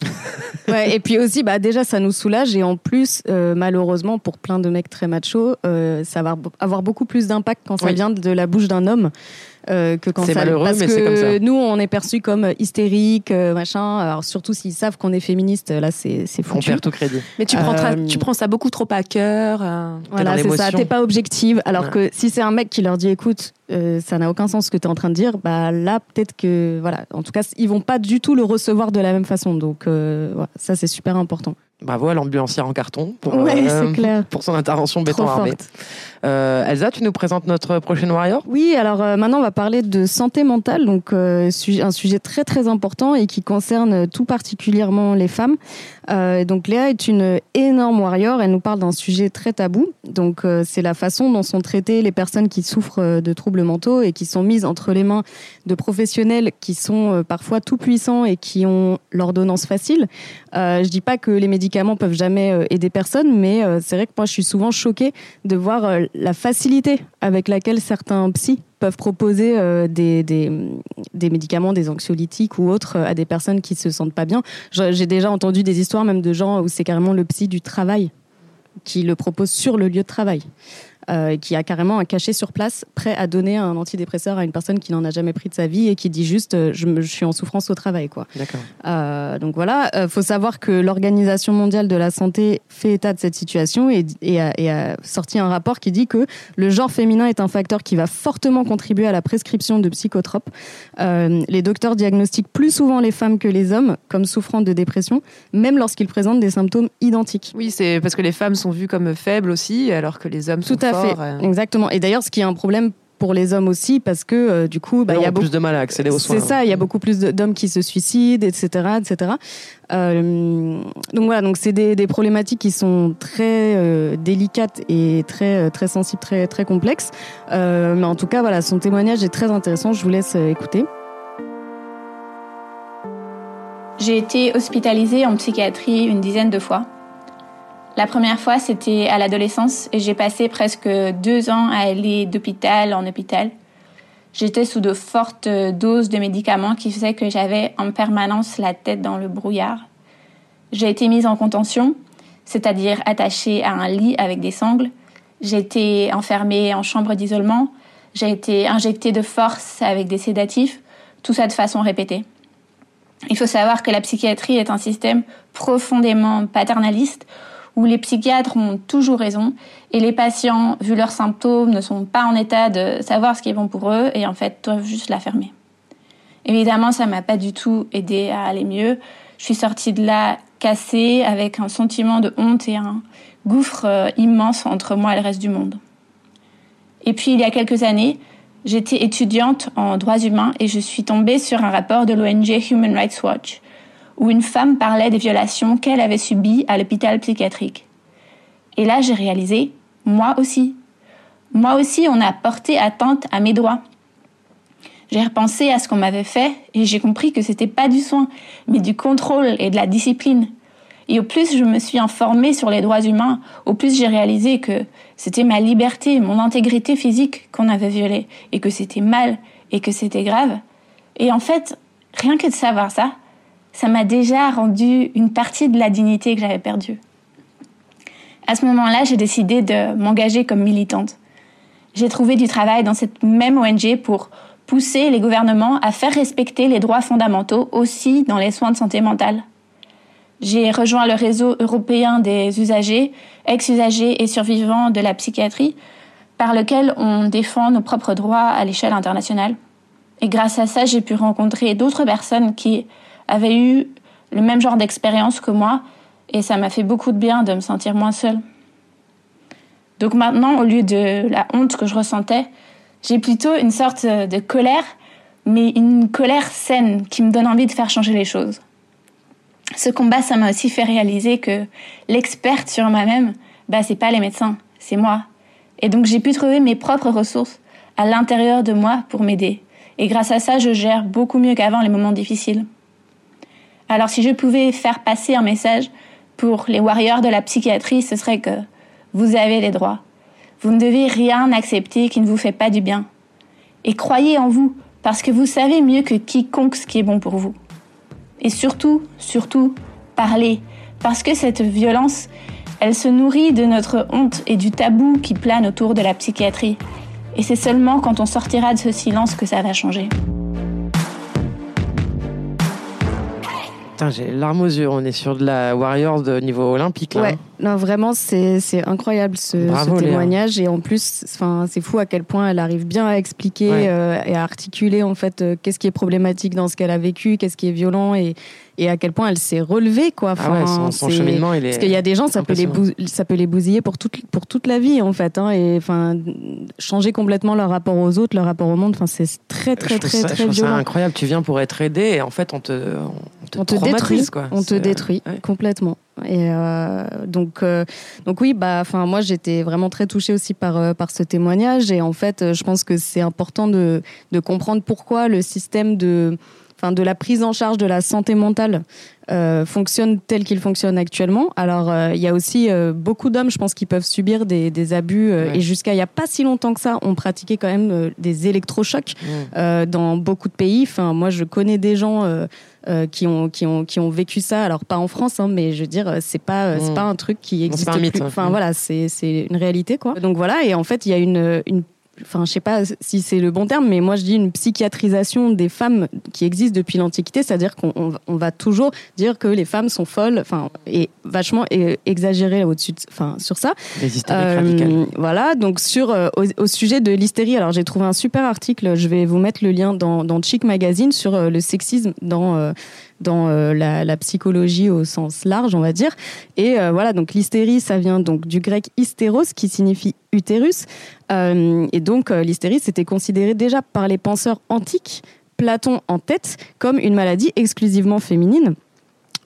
[LAUGHS] Ouais, et puis aussi, bah, déjà, ça nous soulage. Et en plus, euh, malheureusement, pour plein de mecs très machos, euh, ça va avoir beaucoup plus d'impact quand ça Oui. vient de la bouche d'un homme. Euh, que quand C'est ça malheureux, parce mais que c'est comme ça. nous on est perçu comme hystérique euh, machin alors surtout s'ils savent qu'on est féministe là c'est c'est On foutu perd tout crédit. Mais tu, prends, Euh, tu prends ça beaucoup trop à cœur. euh. Voilà, c'est ça. T'es pas objective. Alors Ouais. que si c'est un mec qui leur dit, écoute, euh, ça n'a aucun sens ce que tu es en train de dire, bah là, peut-être que, voilà. En tout cas, ils vont pas du tout le recevoir de la même façon. Donc, euh, voilà, ça, c'est super important. Bravo à l'ambulancière en carton pour, Ouais, euh, c'est clair. pour son intervention béton Trop armé. forte. Euh, Elsa, tu nous présentes notre prochaine warrior? Oui, alors euh, maintenant on va parler de santé mentale, donc euh, un sujet très très important et qui concerne tout particulièrement les femmes. Euh, donc Léa est une énorme warrior, elle nous parle d'un sujet très tabou. Donc euh, c'est la façon dont sont traitées les personnes qui souffrent euh, de troubles mentaux et qui sont mises entre les mains de professionnels qui sont parfois tout puissants et qui ont l'ordonnance facile. Je dis pas que les médicaments peuvent jamais aider personne, mais c'est vrai que moi je suis souvent choquée de voir la facilité avec laquelle certains psys peuvent proposer euh, des, des, des médicaments, des anxiolytiques ou autres euh, à des personnes qui se sentent pas bien. J'ai déjà entendu des histoires même de gens où c'est carrément le psy du travail qui le propose sur le lieu de travail. Euh, qui a carrément un cachet sur place, prêt à donner un antidépresseur à une personne qui n'en a jamais pris de sa vie et qui dit juste euh, je, me- je suis en souffrance au travail quoi. Euh, donc voilà, euh, faut savoir que l'Organisation mondiale de la santé fait état de cette situation et, et a, et a sorti un rapport qui dit que le genre féminin est un facteur qui va fortement contribuer à la prescription de psychotropes. Euh, les docteurs diagnostiquent plus souvent les femmes que les hommes comme souffrant de dépression, même lorsqu'ils présentent des symptômes identiques. Oui, c'est parce que les femmes sont vues comme faibles aussi, alors que les hommes sont Tout à euh. exactement. Et d'ailleurs, ce qui est un problème pour les hommes aussi, parce que euh, du coup, bah, il y a beaucoup plus de mal à accéder aux soins. C'est ça, il y a beaucoup plus d'hommes qui se suicident, etc., etc. Euh, donc voilà, donc c'est des, des problématiques qui sont très euh, délicates et très très sensibles, très très complexes. Euh, mais en tout cas, voilà, son témoignage est très intéressant. Je vous laisse écouter. J'ai été hospitalisée en psychiatrie une dizaine de fois. La première fois, c'était à l'adolescence et j'ai passé presque deux ans à aller d'hôpital en hôpital. J'étais sous de fortes doses de médicaments qui faisaient que j'avais en permanence la tête dans le brouillard. J'ai été mise en contention, c'est-à-dire attachée à un lit avec des sangles. J'ai été enfermée en chambre d'isolement. J'ai été injectée de force avec des sédatifs, tout ça de façon répétée. Il faut savoir que la psychiatrie est un système profondément paternaliste où les psychiatres ont toujours raison et les patients, vu leurs symptômes, ne sont pas en état de savoir ce qui est bon pour eux et en fait doivent juste la fermer. Évidemment, ça m'a pas du tout aidé à aller mieux. Je suis sortie de là cassée avec un sentiment de honte et un gouffre euh, immense entre moi et le reste du monde. Et puis, il y a quelques années, j'étais étudiante en droits humains et je suis tombée sur un rapport de l'ONG Human Rights Watch où une femme parlait des violations qu'elle avait subies à l'hôpital psychiatrique. Et là, j'ai réalisé, moi aussi. Moi aussi, on a porté atteinte à mes droits. J'ai repensé à ce qu'on m'avait fait et j'ai compris que c'était pas du soin, mais du contrôle et de la discipline. Et au plus je me suis informée sur les droits humains, au plus j'ai réalisé que c'était ma liberté, mon intégrité physique qu'on avait violée, et que c'était mal, et que c'était grave. Et en fait, rien que de savoir ça, ça m'a déjà rendu une partie de la dignité que j'avais perdue. À ce moment-là, j'ai décidé de m'engager comme militante. J'ai trouvé du travail dans cette même ONG pour pousser les gouvernements à faire respecter les droits fondamentaux aussi dans les soins de santé mentale. J'ai rejoint le réseau européen des usagers, ex-usagers et survivants de la psychiatrie, par lequel on défend nos propres droits à l'échelle internationale. Et grâce à ça, j'ai pu rencontrer d'autres personnes qui avaient eu le même genre d'expérience que moi, et ça m'a fait beaucoup de bien de me sentir moins seule. Donc maintenant, au lieu de la honte que je ressentais, j'ai plutôt une sorte de colère, mais une colère saine qui me donne envie de faire changer les choses. Ce combat, ça m'a aussi fait réaliser que l'experte sur moi-même, bah, c'est pas les médecins, c'est moi. Et donc j'ai pu trouver mes propres ressources à l'intérieur de moi pour m'aider. Et grâce à ça, je gère beaucoup mieux qu'avant les moments difficiles. Alors si je pouvais faire passer un message pour les warriors de la psychiatrie, ce serait que vous avez les droits. Vous ne devez rien accepter qui ne vous fait pas du bien. Et croyez en vous, parce que vous savez mieux que quiconque ce qui est bon pour vous. Et surtout, surtout, parlez, parce que cette violence, elle se nourrit de notre honte et du tabou qui plane autour de la psychiatrie. Et c'est seulement quand on sortira de ce silence que ça va changer. Putain, j'ai les larmes aux yeux. On est sur de la Warriors de niveau olympique, là. Ouais, non, vraiment, c'est incroyable ce, Bravo, ce Léa. témoignage. Et en plus, c'est fou à quel point elle arrive bien à expliquer Ouais. euh, et à articuler, en fait, euh, qu'est-ce qui est problématique dans ce qu'elle a vécu, qu'est-ce qui est violent et, et à quel point elle s'est relevée, quoi. Ah ouais, son, son c'est- cheminement, il est. Parce qu'il y a des gens, ça peut, les impressionnant. bou- ça peut les bousiller pour toute, pour toute la vie, en fait. Hein, et enfin, changer complètement leur rapport aux autres, leur rapport au monde, enfin, c'est très, Je très, très, ça, je très ça violent. incroyable. Tu viens pour être aidé et en fait, on te, on te, on te traumatise, détruit, quoi. on te C'est- détruit ouais. complètement. Et euh, donc, euh, donc oui, bah, enfin, moi, j'étais vraiment très touchée aussi par euh, par ce témoignage. Et en fait, je pense que c'est important de de comprendre pourquoi le système de Enfin, de la prise en charge de la santé mentale euh, fonctionne tel qu'il fonctionne actuellement. Alors, euh, il y a aussi euh, beaucoup d'hommes, je pense, qui peuvent subir des, des abus. Ouais. Et jusqu'à il n'y a pas si longtemps que ça, on pratiquait quand même des électrochocs Mm. euh, dans beaucoup de pays. Enfin, moi, je connais des gens euh, qui ont qui ont qui ont vécu ça. Alors pas en France, hein, mais je veux dire, c'est pas c'est Mm. pas un truc qui existe pas un mythe, plus. ouais. Enfin Mm. voilà, c'est c'est une réalité quoi. Donc voilà, et en fait, il y a une une Enfin, je sais pas si c'est le bon terme, mais moi je dis une psychiatrisation des femmes qui existe depuis l'Antiquité, c'est-à-dire qu'on on va- toujours dire que les femmes sont folles, enfin, et vachement exagérer au-dessus, de- enfin, sur ça. Les hystériques Euh. Voilà, donc sur euh, au, au sujet de l'hystérie, alors j'ai trouvé un super article, je vais vous mettre le lien dans, dans Chic Magazine sur euh, le sexisme dans euh, dans euh, la, psychologie au sens large, on va dire. Et euh, voilà, donc l'hystérie, ça vient donc du grec hystéros, qui signifie utérus. Euh, et donc l'hystérie, c'était considéré déjà par les penseurs antiques, Platon en tête, comme une maladie exclusivement féminine.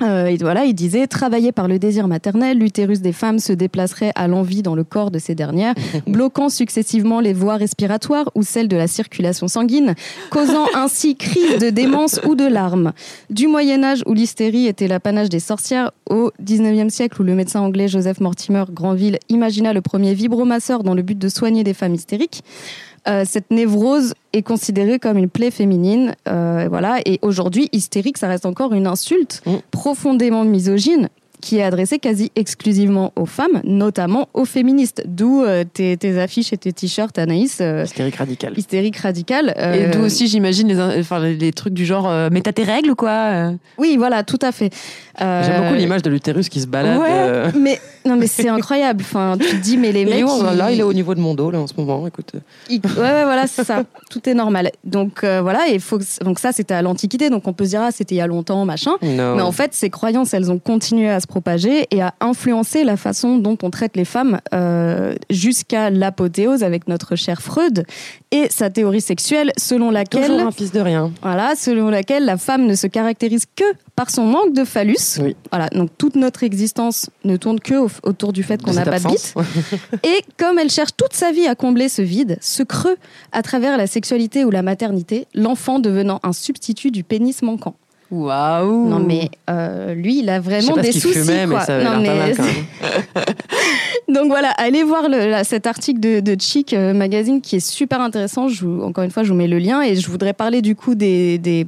Euh, et voilà, il disait travaillé par le désir maternel, l'utérus des femmes se déplacerait à l'envie dans le corps de ces dernières, [LAUGHS] bloquant successivement les voies respiratoires ou celles de la circulation sanguine, causant [LAUGHS] ainsi crise de démence ou de larmes. Du Moyen Âge où l'hystérie était l'apanage des sorcières, au 19e siècle où le médecin anglais Joseph Mortimer Granville imagina le premier vibromasseur dans le but de soigner des femmes hystériques. Euh, cette névrose est considérée comme une plaie féminine, euh, voilà. Et aujourd'hui, hystérique, ça reste encore une insulte Mm. profondément misogyne qui est adressée quasi exclusivement aux femmes, notamment aux féministes. D'où euh, tes, tes affiches et tes t-shirts, Anaïs, euh, Hystérique radicale. hystérique radicale. Et euh, d'où aussi, j'imagine, les, enfin, les, les trucs du genre, euh, mais t'as tes règles ou quoi Oui, voilà, tout à fait. Euh, J'aime beaucoup l'image de l'utérus qui se balade. Ouais, euh, mais non, mais c'est incroyable. Enfin, tu te dis, mais les mecs, où, ils- Là, il est au niveau de mon dos, là, en ce moment. Écoute. Il- Ouais, ouais, voilà, c'est ça. Tout est normal. Donc euh, voilà, et faut que- donc ça c'était à l'Antiquité, donc on peut se dire ah c'était il y a longtemps, machin. Non. Mais en fait, ces croyances, elles ont continué à se propager et à influencer la façon dont on traite les femmes euh, jusqu'à l'apothéose avec notre cher Freud et sa théorie sexuelle selon laquelle, Toujours un fils de rien. voilà, selon laquelle la femme ne se caractérise que par son manque de phallus. Oui. Voilà, donc toute notre existence ne tourne que au- autour du fait qu'on n'a pas de bite. [LAUGHS] Et comme elle cherche toute sa vie à combler ce vide, ce creux, à travers la sexualité ou la maternité, l'enfant devenant un substitut du pénis manquant. Waouh Non mais euh, lui, il a vraiment pas des ce soucis. fumait, mais quoi. ça avait Non, l'air pas mais mal quand même. [LAUGHS] Donc voilà, allez voir le- là, cet article de, de Chic euh, Magazine qui est super intéressant. Je vous- encore une fois, je vous mets le lien et je voudrais parler du coup des, des,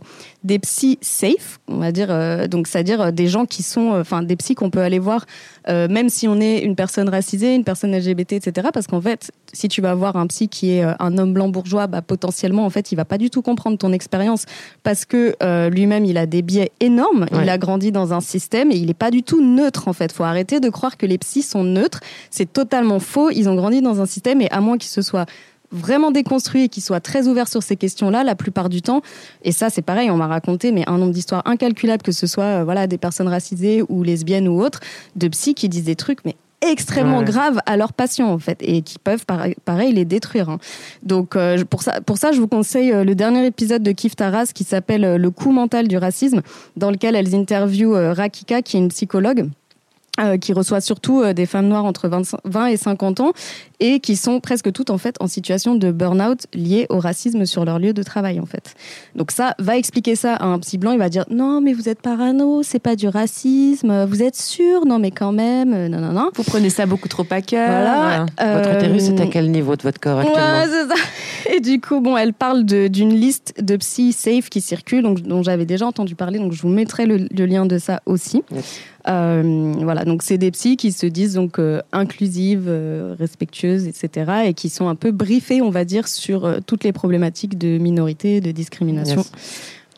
des psys safe, on va dire. euh, donc c'est-à-dire euh, des gens qui sont, euh, enfin des psys qu'on peut aller voir, euh, même si on est une personne racisée, une personne LGBT, etc. Parce qu'en fait, si tu vas voir un psy qui est un homme blanc bourgeois, bah, potentiellement, en fait, il va pas du tout comprendre ton expérience parce que euh, lui-même, il a des biais énormes. Il a grandi dans un système et il est pas du tout neutre, en fait. Faut arrêter de croire que les psys sont neutres. C'est totalement faux. Ils ont grandi dans un système et à moins qu'ils se soient vraiment déconstruits et qu'ils soient très ouverts sur ces questions-là, la plupart du temps. Et ça, c'est pareil, on m'a raconté, mais un nombre d'histoires incalculables, que ce soit euh, voilà des personnes racisées ou lesbiennes ou autres, de psys qui disent des trucs, mais extrêmement Ouais. graves à leurs patients en fait et qui peuvent pareil, les détruire. hein. Donc euh, pour ça pour ça je vous conseille euh, le dernier épisode de Kif Taras qui s'appelle le coût mental du racisme dans lequel elles interviewent Rakika qui est une psychologue euh, qui reçoit surtout euh, des femmes noires entre 25 20 et 50 ans et qui sont presque toutes en fait en situation de burn-out lié au racisme sur leur lieu de travail en fait. Donc ça va expliquer ça à un psy blanc, il va dire non mais vous êtes parano, c'est pas du racisme, vous êtes sûr? Non mais quand même, euh, non non non. Vous prenez ça beaucoup trop à cœur. Voilà. Votre utérus est à quel niveau de votre corps actuellement? Ouais, c'est ça. Et du coup, bon, elle parle d'une liste de psy safe qui circule, donc, dont j'avais déjà entendu parler, donc je vous mettrai le, lien de ça aussi. Euh, voilà, donc c'est des psys qui se disent donc euh, inclusives, euh, respectueuses, etc., et qui sont un peu briefés, on va dire, sur toutes les problématiques de minorité, de discrimination.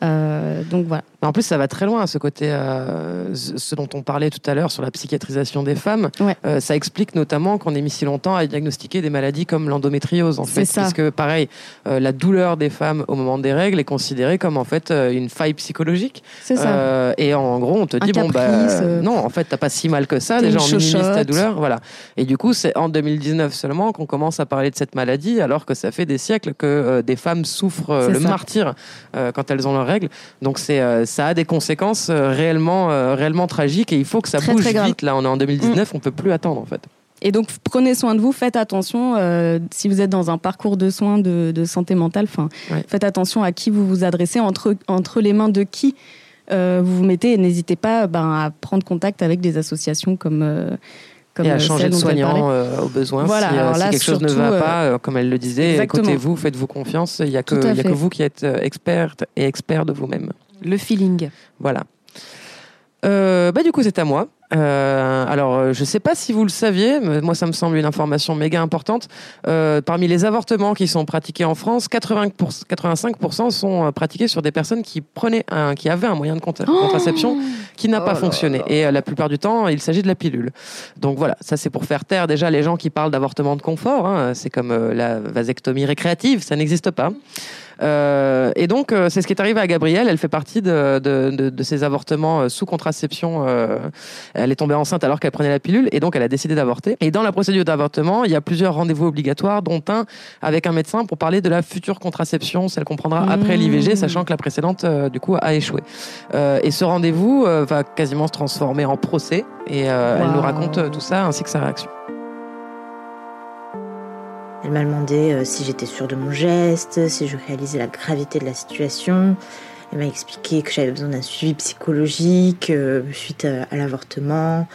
donc voilà. En plus, ça va très loin, ce côté, euh, ce dont on parlait tout à l'heure sur la psychiatrisation des femmes. Euh, ça explique notamment qu'on ait mis si longtemps à diagnostiquer des maladies comme l'endométriose, en fait. Ça. Parce que, pareil, euh, la douleur des femmes au moment des règles est considérée comme, en fait, une faille psychologique. C'est ça. et en gros, on te dit, bon, bah, non, en fait, t'as pas si mal que ça. Déjà, on minimise ta douleur. Voilà. Et du coup, c'est en 2019 seulement qu'on commence à parler de cette maladie, alors que ça fait des siècles que des femmes souffrent le martyr quand elles ont leurs règles. Donc, c'est ça a des conséquences euh, réellement, euh, réellement tragiques et il faut que ça bouge vite. Là, on est en 2019, mm. on peut plus attendre en fait. Et donc, prenez soin de vous, faites attention. Euh, si vous êtes dans un parcours de soins de, santé mentale, enfin, faites attention à qui vous vous adressez, entre, entre les mains de qui vous vous mettez. Et n'hésitez pas ben, à prendre contact avec des associations comme. comme et à changer de soignant au besoin. Voilà, si, quelque chose ne va pas, comme elle le disait, écoutez-vous, faites-vous confiance. Il n'y a, que, a que vous qui êtes experte et expert de vous-même. Le feeling. Voilà. Euh, bah du coup, c'est à moi. Euh, alors, euh, je ne sais pas si vous le saviez, mais moi, ça me semble une information méga importante. parmi les avortements qui sont pratiqués en France, 80 85% sont pratiqués sur des personnes qui prenaient un, qui avaient un moyen de contraception qui n'a pas oh fonctionné. Et la plupart du temps, il s'agit de la pilule. Donc voilà, ça c'est pour faire taire déjà les gens qui parlent d'avortement de confort. Hein. C'est comme la vasectomie récréative, ça n'existe pas. Euh, et donc, euh, c'est ce qui est arrivé à Gabrielle. Elle fait partie de, de, de, ces avortements euh, sous contraception. elle est tombée enceinte alors qu'elle prenait la pilule et donc elle a décidé d'avorter. Et dans la procédure d'avortement, il y a plusieurs rendez-vous obligatoires, dont un avec un médecin pour parler de la future contraception, celle qu'on prendra après mmh. l'IVG, sachant que la précédente, du coup, a échoué. et ce rendez-vous va quasiment se transformer en procès. Et elle nous raconte tout ça ainsi que sa réaction. Elle m'a demandé euh, si j'étais sûre de mon geste, si je réalisais la gravité de la situation. Elle m'a expliqué que j'avais besoin d'un suivi psychologique euh, suite à, l'avortement.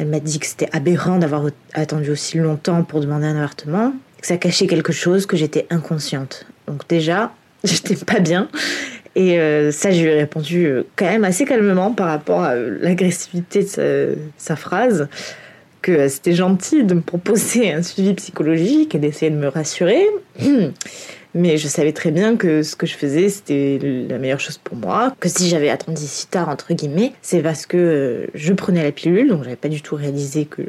Elle m'a dit que c'était aberrant d'avoir attendu aussi longtemps pour demander un avortement, que ça cachait quelque chose, que j'étais inconsciente. Donc déjà, [LAUGHS] j'étais pas bien. Et euh, ça, je lui ai répondu quand même assez calmement par rapport à l'agressivité de sa phrase que c'était gentil de me proposer un suivi psychologique et d'essayer de me rassurer. [CLEARS THROAT] Mais je savais très bien que ce que je faisais, c'était la meilleure chose pour moi. Que si j'avais attendu si tard, entre guillemets, c'est parce que euh, je prenais la pilule, donc j'avais pas du tout réalisé que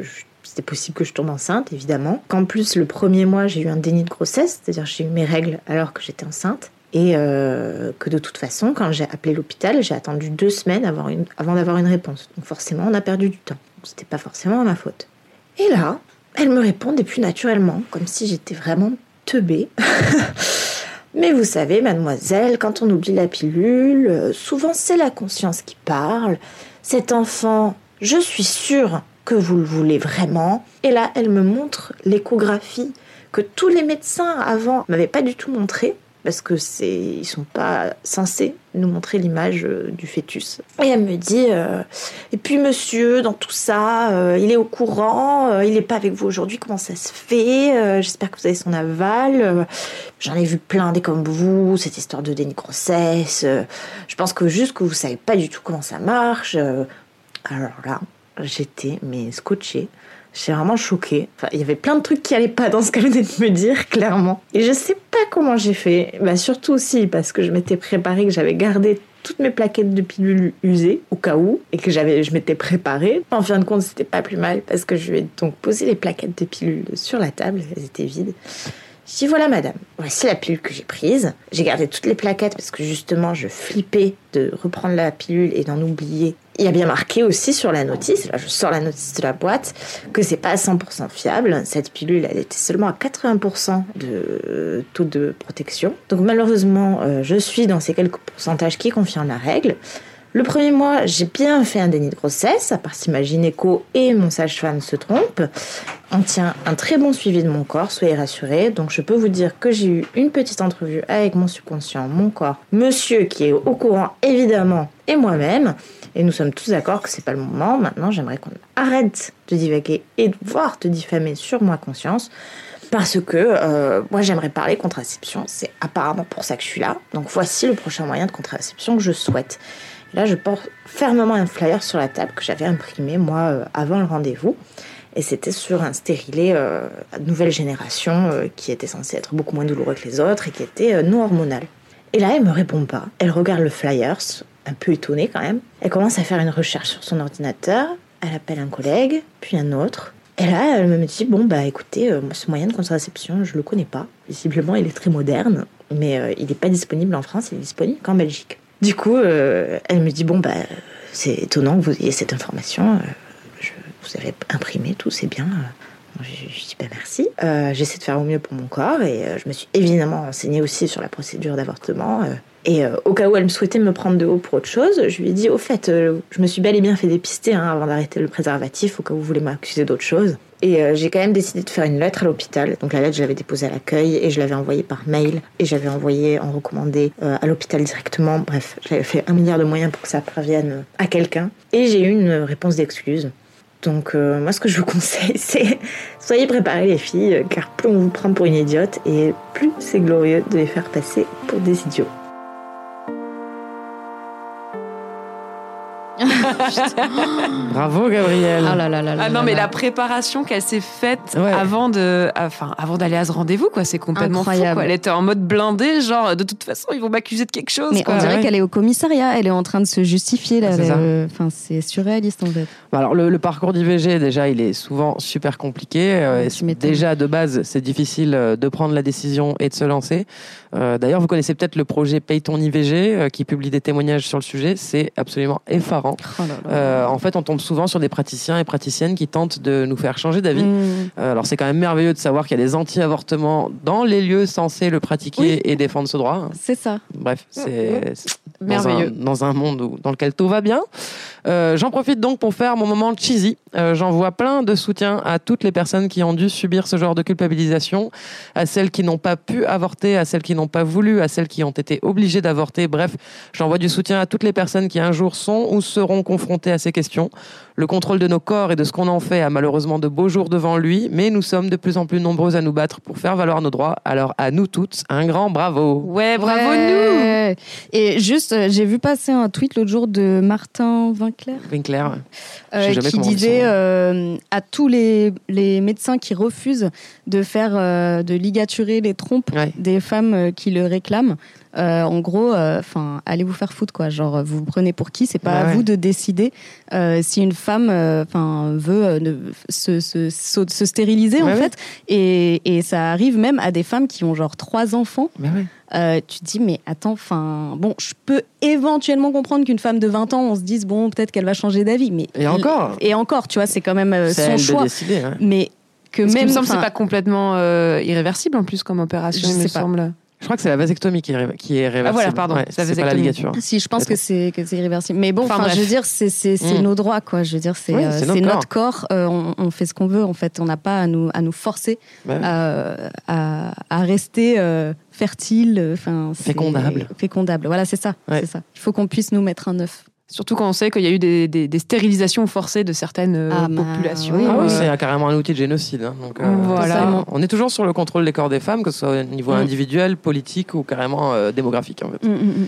c'était possible que je tombe enceinte, évidemment. Qu'en plus, le premier mois, j'ai eu un déni de grossesse, c'est-à-dire j'ai eu mes règles alors que j'étais enceinte. Et euh, que de toute façon, quand j'ai appelé l'hôpital, j'ai attendu deux semaines avant, avant d'avoir une réponse. Donc forcément, on a perdu du temps. C'était pas forcément ma faute. Et là, elle me répondait plus naturellement, comme si j'étais vraiment teubée. [LAUGHS] Mais vous savez, mademoiselle, quand on oublie la pilule, euh, souvent c'est la conscience qui parle. Cet enfant, je suis sûre que vous le voulez vraiment. Et là, elle me montre l'échographie que tous les médecins avant m'avaient pas du tout montré parce que c'est ils sont pas censés nous montrer l'image euh, du fœtus. Et elle me dit euh, et puis monsieur dans tout ça, euh, il est au courant, il n'est pas avec vous aujourd'hui, comment ça se fait J'espère que vous avez son aval. J'en ai vu plein des comme vous, cette histoire de déni grossesse. je pense que juste que vous savez pas du tout comment ça marche. alors là, j'étais mais scotchée. J'étais vraiment choquée. Enfin, il y avait plein de trucs qui allaient pas dans ce qu'elle venait de me dire, clairement. Et je sais pas comment j'ai fait. Bah, surtout aussi parce que je m'étais préparée, que j'avais gardé toutes mes plaquettes de pilules usées au cas où et que je m'étais préparée. En fin de compte, c'était pas plus mal parce que je lui ai donc posé les plaquettes de pilules sur la table, elles étaient vides. Voilà madame, voici la pilule que j'ai prise. J'ai gardé toutes les plaquettes parce que justement je flippais de reprendre la pilule et d'en oublier il y a bien marqué aussi sur la notice, là je sors la notice de la boîte, que c'est pas à 100% fiable. Cette pilule, elle était seulement à 80% de taux de protection. Donc malheureusement, euh, je suis dans ces quelques pourcentages qui confirment la règle. Le premier mois, j'ai bien fait un déni de grossesse, à part si ma gynéco et mon sage-femme se trompent. On tient un très bon suivi de mon corps, soyez rassurés. Donc je peux vous dire que j'ai eu une petite entrevue avec mon subconscient, mon corps, monsieur qui est au courant évidemment, et moi-même. Et nous sommes tous d'accord que c'est pas le moment. Maintenant, j'aimerais qu'on arrête de divaguer et de voir te diffamer sur ma conscience. parce que euh, moi j'aimerais parler contraception, c'est apparemment pour ça que je suis là. Donc voici le prochain moyen de contraception que je souhaite. Là je porte fermement un flyer sur la table que j'avais imprimé moi euh, avant le rendez-vous. Et c'était sur un stérilet euh, nouvelle génération euh, qui était censé être beaucoup moins douloureux que les autres et qui était euh, non hormonal. Et là elle me répond pas. Elle regarde le flyer, un peu étonnée quand même. Elle commence à faire une recherche sur son ordinateur. Elle appelle un collègue, puis un autre. Et là, elle me dit Bon, bah écoutez, ce moyen de contraception, je le connais pas. Visiblement, il est très moderne, mais il n'est pas disponible en France, il est disponible qu'en Belgique. Du coup, euh, elle me dit Bon, bah, c'est étonnant que vous ayez cette information. Euh, vous avez imprimé tout, c'est bien. Je, je dis bah, merci. Euh, J'essaie de faire au mieux pour mon corps et euh, je me suis évidemment renseignée aussi sur la procédure d'avortement. euh, et au cas où elle me souhaitait me prendre de haut pour autre chose, je lui ai dit au fait, je me suis bel et bien fait dépister hein, avant d'arrêter le préservatif, au cas où vous voulez m'accuser d'autre chose. Et j'ai quand même décidé de faire une lettre à l'hôpital. Donc la lettre, je l'avais déposée à l'accueil et je l'avais envoyée par mail et j'avais envoyé en recommandé à l'hôpital directement. Bref, j'avais fait un milliard de moyens pour que ça parvienne à quelqu'un. Et j'ai eu une réponse d'excuse. Donc euh, moi, ce que je vous [LAUGHS] conseille, c'est soyez préparés les filles, car plus on vous prend pour une idiote et plus c'est glorieux de les faire passer pour des idiots. [LAUGHS] Bravo, Gabriel. Ah là là là là Ah non, là mais là. la préparation qu'elle s'est faite Ouais. avant de, enfin, avant d'aller à ce rendez-vous, quoi, c'est complètement fou. Incroyable. Quoi. Elle était en mode blindé, genre, de toute façon, ils vont m'accuser de quelque chose. Mais quoi. on dirait ouais. qu'elle est au commissariat, elle est en train de se justifier là. Enfin, c'est surréaliste en fait. Bah Alors le, le parcours d'IVG déjà il est souvent super compliqué. Euh, déjà de base c'est difficile euh, de prendre la décision et de se lancer. Euh, D'ailleurs vous connaissez peut-être le projet Paye ton IVG euh, qui publie des témoignages sur le sujet. C'est absolument effarant. Oh là là. Euh, en fait on tombe souvent sur des praticiens et praticiennes qui tentent de nous faire changer d'avis. Mmh. Euh, alors c'est quand même merveilleux de savoir qu'il y a des anti-avortements dans les lieux censés le pratiquer Oui. et défendre ce droit. C'est ça. Bref, c'est dans Merveilleux. un, dans un monde où- dans lequel tout va bien. Euh, J'en profite donc pour faire mon moment cheesy. Euh, J'envoie plein de soutien à toutes les personnes qui ont dû subir ce genre de culpabilisation, à celles qui n'ont pas pu avorter, à celles qui n'ont pas voulu, à celles qui ont été obligées d'avorter. Bref, j'envoie du soutien à toutes les personnes qui un jour sont ou seront confrontées à ces questions. Le contrôle de nos corps et de ce qu'on en fait a malheureusement de beaux jours devant lui, mais nous sommes de plus en plus nombreux à nous battre pour faire valoir nos droits. Alors à nous toutes, un grand bravo. Ouais, bravo nous. Et juste, euh, j'ai vu passer un tweet l'autre jour de Martin Winkler Winkler. euh, sais jamais qui disait euh, à tous les, les médecins qui refusent de faire euh, de ligaturer les trompes Ouais. des femmes euh, qui le réclament. euh, en gros, enfin, allez vous faire foutre quoi. Genre, vous vous prenez pour qui? C'est pas Bah à ouais. vous de décider euh, si une femme, enfin, veut euh, ne- se, se, se- se stériliser Ouais, en ouais. fait. Et, et ça arrive même à des femmes qui ont genre trois enfants. Mais ouais. Euh, tu te dis, mais attends, enfin, bon, je peux éventuellement comprendre qu'une femme de 20 ans, on se dise, bon, peut-être qu'elle va changer d'avis. Mais Et encore. Et encore, tu vois, c'est quand même euh, son de choix. décider. hein. Mais que Parce qu'il même. me semble que c'est pas complètement euh, irréversible en plus comme opération, Je il me pas. semble. Je crois que c'est la vasectomie qui est, ré- qui est réversible. Ah, voilà, pardon, Ouais, c'est pas la ligature. Si, je pense que c'est que c'est irréversible. Mais bon, Enfin, enfin, je veux dire, c'est c'est c'est Mm. nos droits, quoi. Je veux dire, c'est Oui, euh, notre notre corps. euh, on, on fait ce qu'on veut, en fait. On n'a pas à nous à nous forcer Ouais. à, à, à rester euh, fertile. Enfin, c'est- Fécondable. Fécondable. Voilà, c'est ça. Ouais. C'est ça. Il faut qu'on puisse nous mettre un œuf. Surtout quand on sait qu'il y a eu des, des- des stérilisations forcées de certaines euh, Ah, bah, populations. oui, Ah oui, oui. c'est carrément un outil de génocide. hein. Donc, Voilà. ça, on est toujours sur le contrôle des corps des femmes, que ce soit au niveau Mm. individuel, politique ou carrément euh, démographique. En fait. Mm, mm.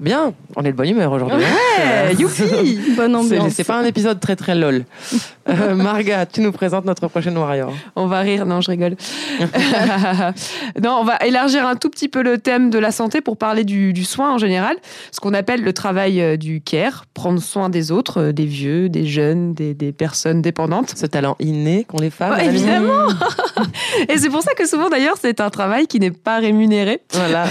Bien, on est de bonne humeur aujourd'hui. Ouais, youpi [LAUGHS] Bonne ambiance. c'est pas un épisode très très lol. [LAUGHS] Euh, Marga, tu nous présentes notre prochaine warrior. On va rire, non, je rigole. [LAUGHS] non, on va élargir un tout petit peu le thème de la santé pour parler du, du soin en général, ce qu'on appelle le travail euh, du care, prendre soin des autres, euh, des vieux, des jeunes, des, des personnes dépendantes. Ce talent inné qu'ont les femmes. Ouais, évidemment Et c'est pour ça que souvent d'ailleurs c'est un travail qui n'est pas rémunéré. Voilà.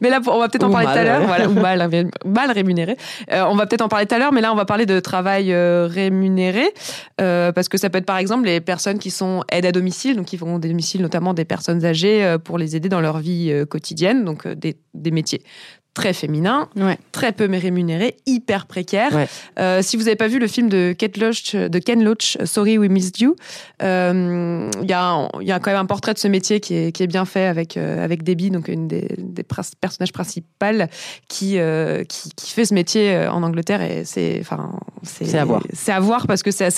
Mais là, on va peut-être en parler mal, tout à l'heure. ouais. Voilà, ou mal, mal rémunéré. Euh, on va peut-être en parler tout à l'heure, mais là, on va parler de travail euh, rémunéré. euh, parce que ça peut être, par exemple, les personnes qui sont aides à domicile, donc qui vont des domiciles, notamment des personnes âgées, pour les aider dans leur vie quotidienne, donc des, des métiers très féminin, Ouais. très peu rémunéré, hyper précaire. Ouais. Euh, si vous n'avez pas vu le film de, Kate Loach, de Ken Loach, Sorry We Missed You, euh, il y, a, il y a quand même un portrait de ce métier qui est, qui est bien fait avec, euh, avec Debbie, donc une des, personnages principales qui, euh, qui, qui fait ce métier euh, en Angleterre et c'est enfin C'est à voir. C'est à voir parce que c'est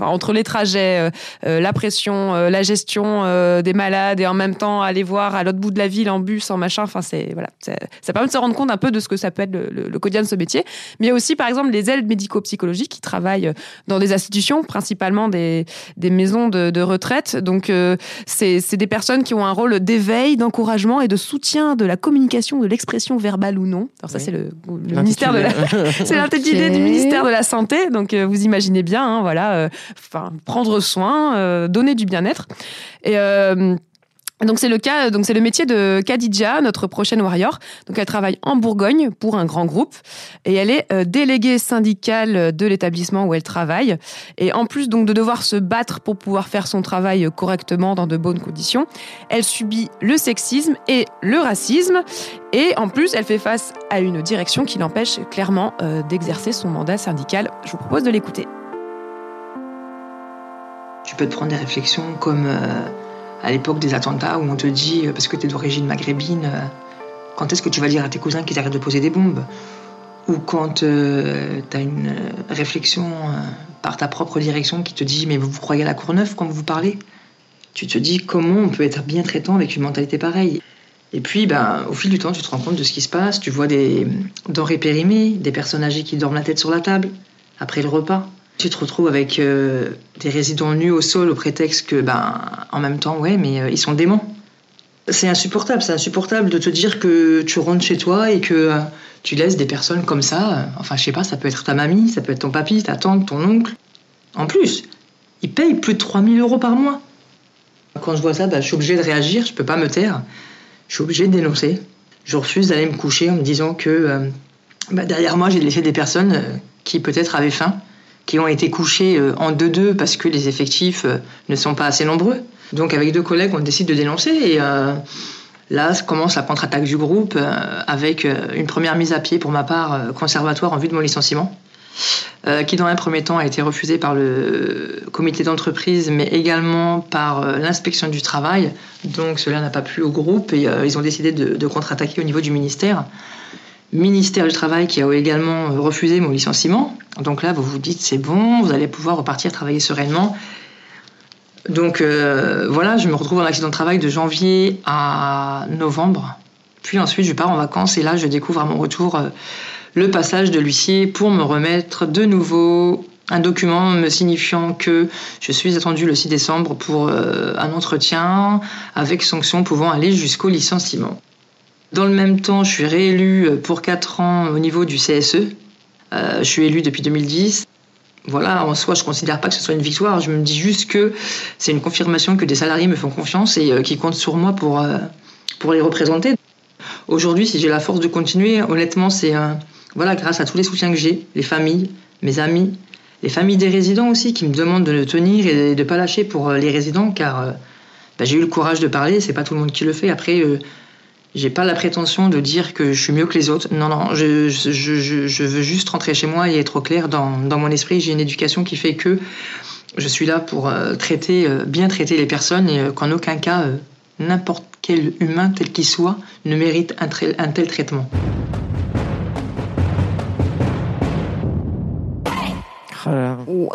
entre les trajets, euh, euh, la pression, euh, la gestion euh, des malades et en même temps aller voir à l'autre bout de la ville en bus, en machin. Enfin, c'est voilà, c'est- ça permet de se rendre compte un peu de ce que ça peut être le, le- le quotidien de ce métier. Mais il y a aussi, par exemple, les aides médico-psychologiques qui travaillent dans des institutions, principalement des, des maisons de, de retraite. Donc, euh, c'est des personnes qui ont un rôle d'éveil, d'encouragement et de soutien de la communication, de l'expression verbale ou non. Alors ça, Oui. c'est le, le ministère de la, [LAUGHS] c'est l'intitulé du ministère de la Santé. Donc, euh, vous imaginez bien, hein, voilà, euh, enfin, prendre soin, donner du bien-être. Et donc c'est le cas, donc c'est le métier de Khadija, notre prochaine warrior. Donc elle travaille en Bourgogne pour un grand groupe et elle est euh, déléguée syndicale de l'établissement où elle travaille. Et en plus donc de devoir se battre pour pouvoir faire son travail correctement dans de bonnes conditions, elle subit le sexisme et le racisme. Et en plus, elle fait face à une direction qui l'empêche clairement euh, d'exercer son mandat syndical. Je vous propose de l'écouter. Tu peux te prendre des réflexions comme euh, à l'époque des attentats où on te dit, euh, parce que tu es d'origine maghrébine, euh, quand est-ce que tu vas dire à tes cousins qu'ils arrêtent de poser des bombes? Ou quand tu as une euh, réflexion euh, par ta propre direction qui te dit, mais vous vous croyez à la Courneuve quand vous vous parlez? Tu te dis comment on peut être bien traitant avec une mentalité pareille et puis, ben, au fil du temps, tu te rends compte de ce qui se passe. Tu vois des denrées périmées, des personnes âgées qui dorment la tête sur la table après le repas. Tu te retrouves avec euh, des résidents nus au sol au prétexte que, ben, en même temps, ouais, mais euh, ils sont déments. C'est insupportable, c'est insupportable de te dire que tu rentres chez toi et que euh, tu laisses des personnes comme ça. enfin, je sais pas, ça peut être ta mamie, ça peut être ton papy, ta tante, ton oncle. En plus, ils payent plus de 3000 euros par mois. Quand je vois ça, ben, je suis obligée de réagir, je peux pas me taire. Je suis obligée de dénoncer. Je refuse d'aller me coucher en me disant que bah, derrière moi, j'ai laissé des personnes qui peut-être avaient faim, qui ont été couchées euh, en deux-deux parce que les effectifs euh, ne sont pas assez nombreux. Donc avec deux collègues, on décide de dénoncer et euh, là commence la contre-attaque du groupe avec une première mise à pied pour ma part conservatoire en vue de mon licenciement. qui dans un premier temps a été refusée par le comité d'entreprise, mais également par l'inspection du travail. Donc cela n'a pas plu au groupe et ils ont décidé de contre-attaquer au niveau du ministère. Ministère du Travail qui a également euh, refusé mon licenciement. Donc là, vous vous dites, c'est bon, vous allez pouvoir repartir travailler sereinement. Donc euh, voilà, je me retrouve en accident de travail de janvier à novembre. Puis ensuite, je pars en vacances et là, je découvre à mon retour euh, le passage de l'huissier pour me remettre de nouveau un document me signifiant que je suis attendue le 6 décembre pour un entretien avec sanction pouvant aller jusqu'au licenciement. Dans le même temps, je suis réélue pour 4 ans au niveau du CSE. Euh, je suis élue depuis 2010. Voilà, en soi, je ne considère pas que ce soit une victoire. Je me dis juste que c'est une confirmation que des salariés me font confiance et euh, qui comptent sur moi pour, euh, pour les représenter. Aujourd'hui, si j'ai la force de continuer, honnêtement, c'est euh, voilà, grâce à tous les soutiens que j'ai, les familles, mes amis, les familles des résidents aussi qui me demandent de le tenir et de ne pas lâcher pour euh, les résidents car euh, bah, j'ai eu le courage de parler, c'est pas tout le monde qui le fait. Après, euh, j'ai pas la prétention de dire que je suis mieux que les autres. Non, non, je, je, veux juste rentrer chez moi et être au clair dans, dans mon esprit. J'ai une éducation qui fait que je suis là pour euh, traiter, euh, bien traiter les personnes et euh, qu'en aucun cas, n'importe quel humain, tel qu'il soit, ne mérite un, un tel traitement. Oh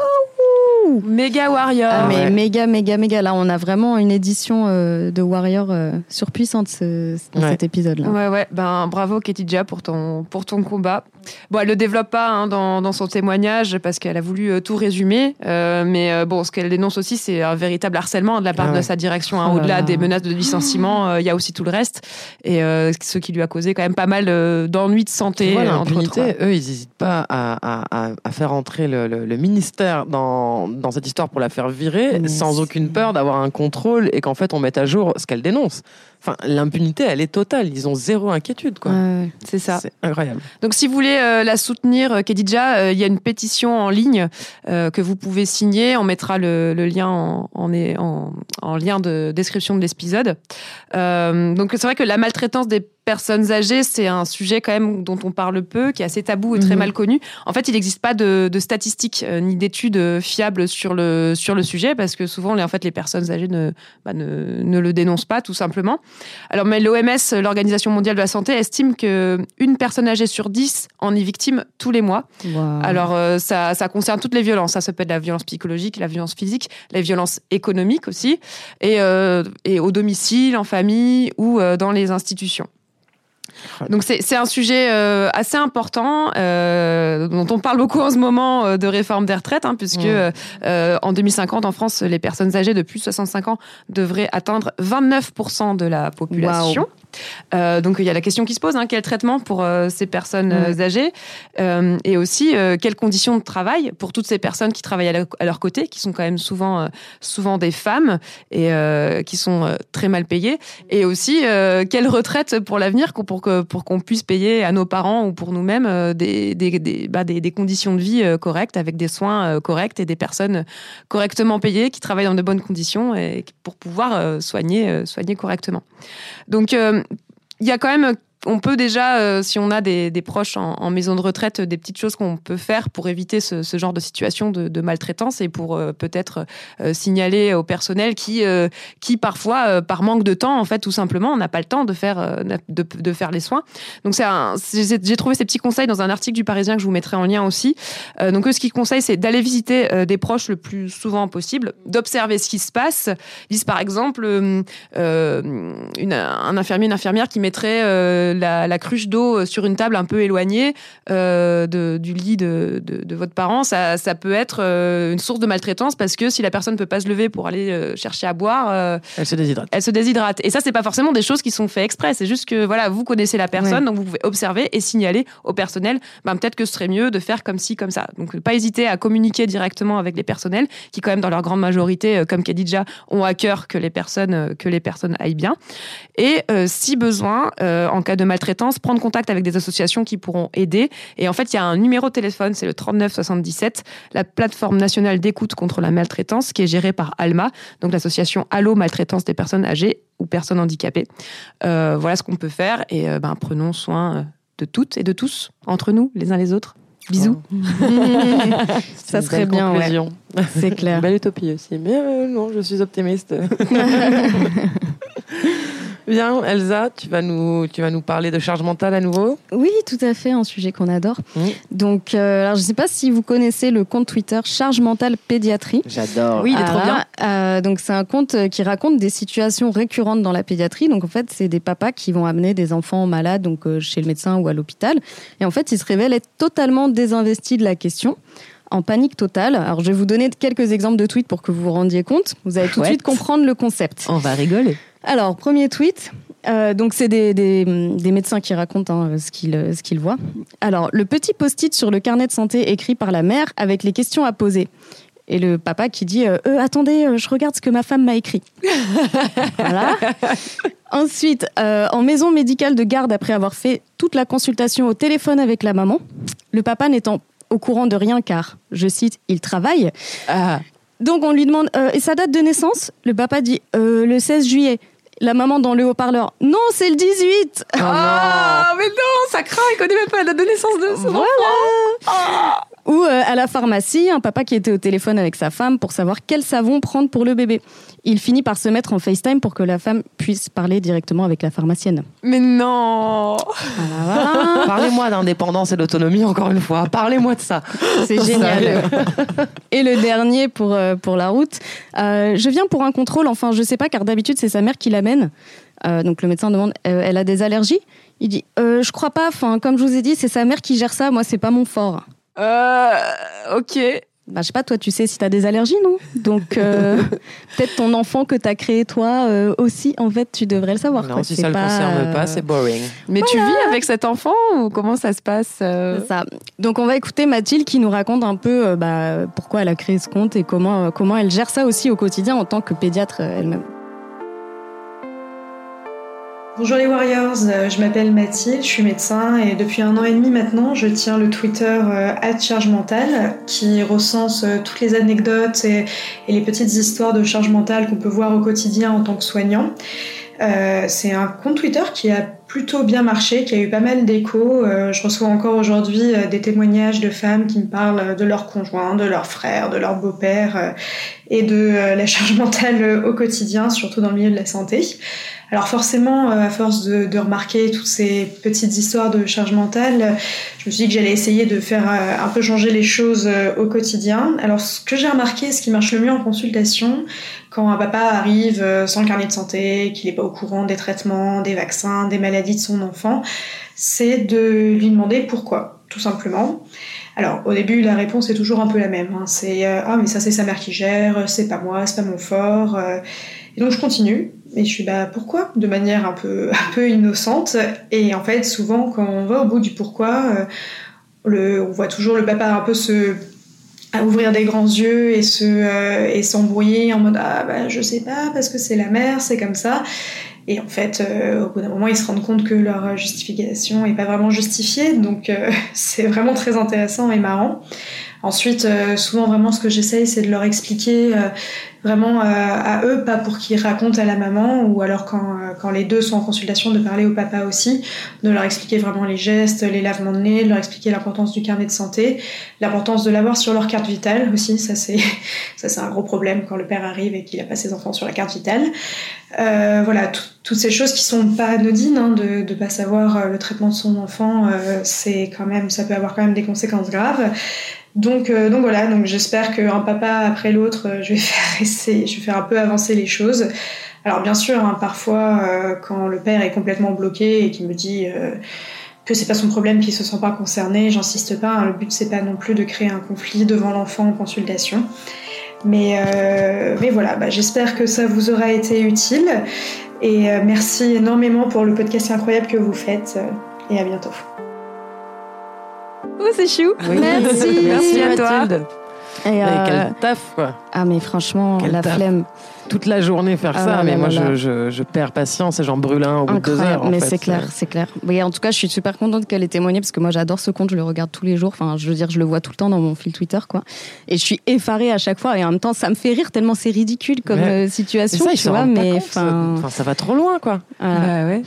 Méga Warrior. Ah, mais ouais. méga, méga, méga. Là, on a vraiment une édition euh, de Warrior euh, surpuissante ce- dans Ouais. cet épisode-là. Ouais, ouais, ben bravo Ketidja pour ton, pour ton combat. Bon, elle le développe pas hein, dans, dans son témoignage parce qu'elle a voulu euh, tout résumer, euh, mais euh, bon, ce qu'elle dénonce aussi, c'est un véritable harcèlement de la part Ah ouais. de sa direction. hein. Oh là Au-delà là. des menaces de licenciement, [LAUGHS] euh, il y a aussi tout le reste, et euh, ce qui lui a causé quand même pas mal euh, d'ennuis de santé. Euh, entre autres, l'impunité, ouais. eux, ils n'hésitent pas à, à- à- à faire entrer le, le- le ministère dans, dans cette histoire pour la faire virer sans aucune peur d'avoir un contrôle et qu'en fait on mette à jour ce qu'elle dénonce. Enfin, l'impunité, elle est totale. Ils ont zéro inquiétude, quoi. Ouais, c'est ça. C'est incroyable. Donc, si vous voulez euh, la soutenir, euh, Kedija, euh, il y a une pétition en ligne euh, que vous pouvez signer. On mettra le, le lien en, en, en, en lien de description de l'épisode. Euh, donc, c'est vrai que la maltraitance des personnes âgées, c'est un sujet quand même dont on parle peu, qui est assez tabou et très Mhm. mal connu. En fait, il n'existe pas de, de statistiques euh, ni d'études euh, fiables sur le sur le sujet parce que souvent, les, en fait, les personnes âgées ne, bah, ne ne le dénoncent pas tout simplement. Alors, mais l'OMS, l'Organisation mondiale de la santé, estime que une personne âgée sur dix en est victime tous les mois. Alors, euh, ça, ça concerne toutes les violences. Ça, ça peut être la violence psychologique, la violence physique, la violence économique aussi, et, euh, et au domicile, en famille ou euh, dans les institutions. Donc c'est un sujet euh, assez important euh, dont on parle beaucoup en ce moment euh, de réforme des retraites, hein, puisque Mmh. en 2050 en France, les personnes âgées de plus de 65 ans devraient atteindre 29% de la population. Euh, donc il y a la question qui se pose, hein, quel traitement pour euh, ces personnes euh, âgées Euh, et aussi quelles conditions de travail pour toutes ces personnes qui travaillent à, leur- à leur côté, qui sont quand même souvent, souvent des femmes et qui sont très mal payées, et aussi quelle retraite pour l'avenir qu'on- pour que pour qu'on puisse payer à nos parents ou pour nous-mêmes des, des, des, bah, des, des conditions de vie correctes avec des soins corrects et des personnes correctement payées qui travaillent dans de bonnes conditions et pour pouvoir soigner soigner correctement. Donc euh, il y a quand même on peut déjà, euh, si on a des, des proches en, en maison de retraite, des petites choses qu'on peut faire pour éviter ce, ce genre de situation de, de maltraitance et pour euh, peut-être euh, signaler au personnel qui, euh, qui parfois, euh, par manque de temps, en fait, tout simplement, on n'a pas le temps de faire, de, de faire les soins. Donc, j'ai trouvé ces petits conseils dans un article du Parisien que je vous mettrai en lien aussi. Donc, ce qu'ils conseillent, c'est d'aller visiter des proches le plus souvent possible, d'observer ce qui se passe. Ils disent, par exemple, une- un infirmier, une infirmière qui mettrait la, la cruche d'eau sur une table un peu éloignée euh, de- du lit de, de- de votre parent, ça, ça peut être euh, une source de maltraitance parce que si la personne ne peut pas se lever pour aller euh, chercher à boire, euh, Elle se déshydrate. elle se déshydrate. Et ça, c'est pas forcément des choses qui sont faites exprès. C'est juste que voilà, vous connaissez la personne, Ouais. donc vous pouvez observer et signaler au personnel. Ben, peut-être que ce serait mieux de faire comme ci, comme ça. Donc pas hésiter à communiquer directement avec les personnels qui, quand même, dans leur grande majorité, euh, comme Khadija, ont à cœur que les personnes euh, que les personnes aillent bien. Et euh, si besoin, euh, en cas de maltraitance, prendre contact avec des associations qui pourront aider. Et en fait, il y a un numéro de téléphone, c'est le 39 77, la plateforme nationale d'écoute contre la maltraitance, qui est gérée par Alma, donc l'association Allo Maltraitance des personnes âgées ou personnes handicapées. Euh, voilà ce qu'on peut faire et euh, ben, prenons soin euh, de toutes et de tous, entre nous, les uns les autres. Bisous. [LAUGHS] C'est Ça une serait belle bien, ouais. conclusion. C'est clair. Belle utopie aussi. Mais euh, non, je suis optimiste. [LAUGHS] Bien, Elsa, tu vas nous, tu vas nous parler de charge mentale à nouveau. Oui, tout à fait, un sujet qu'on adore. Donc, euh, alors, je ne sais pas si vous connaissez le compte Twitter Charge Mentale Pédiatrie. J'adore. Oui, il est trop Ah, euh, donc, c'est un compte qui raconte des situations récurrentes dans la pédiatrie. Donc, en fait, c'est des papas qui vont amener des enfants malades donc, euh, chez le médecin ou à l'hôpital. Et en fait, ils se révèlent être totalement désinvestis de la question. En panique totale. Alors, je vais vous donner quelques exemples de tweets pour que vous vous rendiez compte. Vous allez tout de suite comprendre le concept. On va rigoler. Alors, premier tweet. Euh, donc, c'est des, des- des médecins qui racontent hein, ce qu'ils ce qu'ils voient. Alors, le petit post-it sur le carnet de santé écrit par la mère avec les questions à poser. Et le papa qui dit euh, Euh, Attendez, euh, je regarde ce que ma femme m'a écrit. [LAUGHS] voilà. Ensuite, euh, en maison médicale de garde, après avoir fait toute la consultation au téléphone avec la maman, le papa n'étant au courant de rien car, je cite, il travaille. Ah. Donc on lui demande et sa date de naissance? Le papa dit le 16 juillet. La maman dans le haut-parleur Non, c'est le 18 Ah, mais non, ça craint, il connaît même pas la date de naissance de son enfant. Ou euh, à la pharmacie, un papa qui était au téléphone avec sa femme pour savoir quel savon prendre pour le bébé. Il finit par se mettre en FaceTime pour que la femme puisse parler directement avec la pharmacienne. Mais non Voilà, voilà. [LAUGHS] Parlez-moi d'indépendance et d'autonomie encore une fois. Parlez-moi de ça. C'est génial. [LAUGHS] Et le dernier pour, euh, pour la route. Euh, je viens pour un contrôle, enfin je sais pas car d'habitude c'est sa mère qui l'amène. Euh, donc le médecin demande euh, elle a des allergies? Il dit euh, je crois pas, enfin comme je vous ai dit c'est sa mère qui gère ça, moi c'est pas mon fort. Euh, ok. Bah, je sais pas, toi, tu sais si tu as des allergies, non? Donc, euh, [LAUGHS] peut-être ton enfant que tu as créé, toi, euh, aussi, en fait, tu devrais le savoir. Non, quoi. si ça ne le concerne euh, pas, c'est boring. Mais tu vis avec cet enfant ou comment ça se passe euh? C'est ça. Donc, on va écouter Mathilde qui nous raconte un peu euh, bah, pourquoi elle a créé ce compte et comment, euh, comment elle gère ça aussi au quotidien en tant que pédiatre euh, elle-même. Bonjour les Warriors, euh, je m'appelle Mathilde, je suis médecin et depuis un an et demi maintenant, je tiens le Twitter euh, charge mentale qui recense euh, toutes les anecdotes et, les petites histoires de charge mentale qu'on peut voir au quotidien en tant que soignant. c'est un compte Twitter qui a plutôt bien marché, qui a eu pas mal d'échos. je reçois encore aujourd'hui des témoignages de femmes qui me parlent de leur conjoint, de leur frère, de leur beau-père et de la charge mentale au quotidien, surtout dans le milieu de la santé. Alors forcément, euh, à force de, remarquer toutes ces petites histoires de charge mentale, je me suis dit que j'allais essayer de faire euh, un peu changer les choses euh, au quotidien. Alors ce que j'ai remarqué, ce qui marche le mieux en consultation, quand un papa arrive sans le carnet de santé, qu'il n'est pas au courant des traitements, des vaccins, des maladies de son enfant, c'est de lui demander pourquoi, tout simplement. Alors au début la réponse est toujours un peu la même. Hein. C'est ah mais ça c'est sa mère qui gère, c'est pas moi, c'est pas mon fort. Et donc je continue et je suis bah pourquoi? De manière un peu un peu innocente. Et en fait souvent quand on va au bout du pourquoi euh, on voit toujours le papa un peu se à ouvrir des grands yeux et se euh, et s'embrouiller en mode ah bah je sais pas parce que c'est la mère c'est comme ça. Et en fait euh, au bout d'un moment ils se rendent compte que leur justification est pas vraiment justifiée. Donc [LAUGHS] c'est vraiment très intéressant et marrant Ensuite, souvent vraiment ce que j'essaye, c'est de leur expliquer vraiment euh, à eux, pas pour qu'ils racontent à la maman, ou alors quand, euh, quand les deux sont en consultation, de parler au papa aussi, de leur expliquer vraiment les gestes, les lavements de nez, de leur expliquer l'importance du carnet de santé, l'importance de l'avoir sur leur carte vitale aussi, ça c'est [LAUGHS] ça c'est un gros problème quand le père arrive et qu'il a pas ses enfants sur la carte vitale. Euh, voilà, toutes ces choses qui sont pas anodines, hein, de ne pas savoir euh, le traitement de son enfant, euh, c'est quand même, ça peut avoir quand même des conséquences graves. Donc, euh, donc voilà, donc j'espère qu'un papa après l'autre, euh, je vais [LAUGHS] faire essayer, je vais faire un peu avancer les choses. Alors bien sûr, hein, parfois euh, quand le père est complètement bloqué et qu'il me dit que c'est pas son problème, qu'il se sent pas concerné, j'insiste pas. Hein, le but c'est pas non plus de créer un conflit devant l'enfant en consultation. Mais, voilà, bah, j'espère que ça vous aura été utile. Et merci énormément pour le podcast incroyable que vous faites. et à bientôt. Oh, c'est chou. Merci. [LAUGHS] Merci à toi. Et, euh... quel taf, quoi. Ah, mais franchement, la flemme. Toute la journée faire ah ça, mais moi, je, je, je, perds patience et j'en brûle un au bout de deux heures. mais c'est clair, c'est clair. En tout cas, je suis super contente qu'elle ait témoigné parce que moi, j'adore ce compte, je le regarde tous les jours. Enfin, je veux dire, je le vois tout le temps dans mon fil Twitter, quoi. Et je suis effarée à chaque fois. Et en même temps, ça me fait rire tellement c'est ridicule comme euh, situation, ça, tu vois. Mais enfin, ça va trop loin, quoi. Ah. Bah, ouais.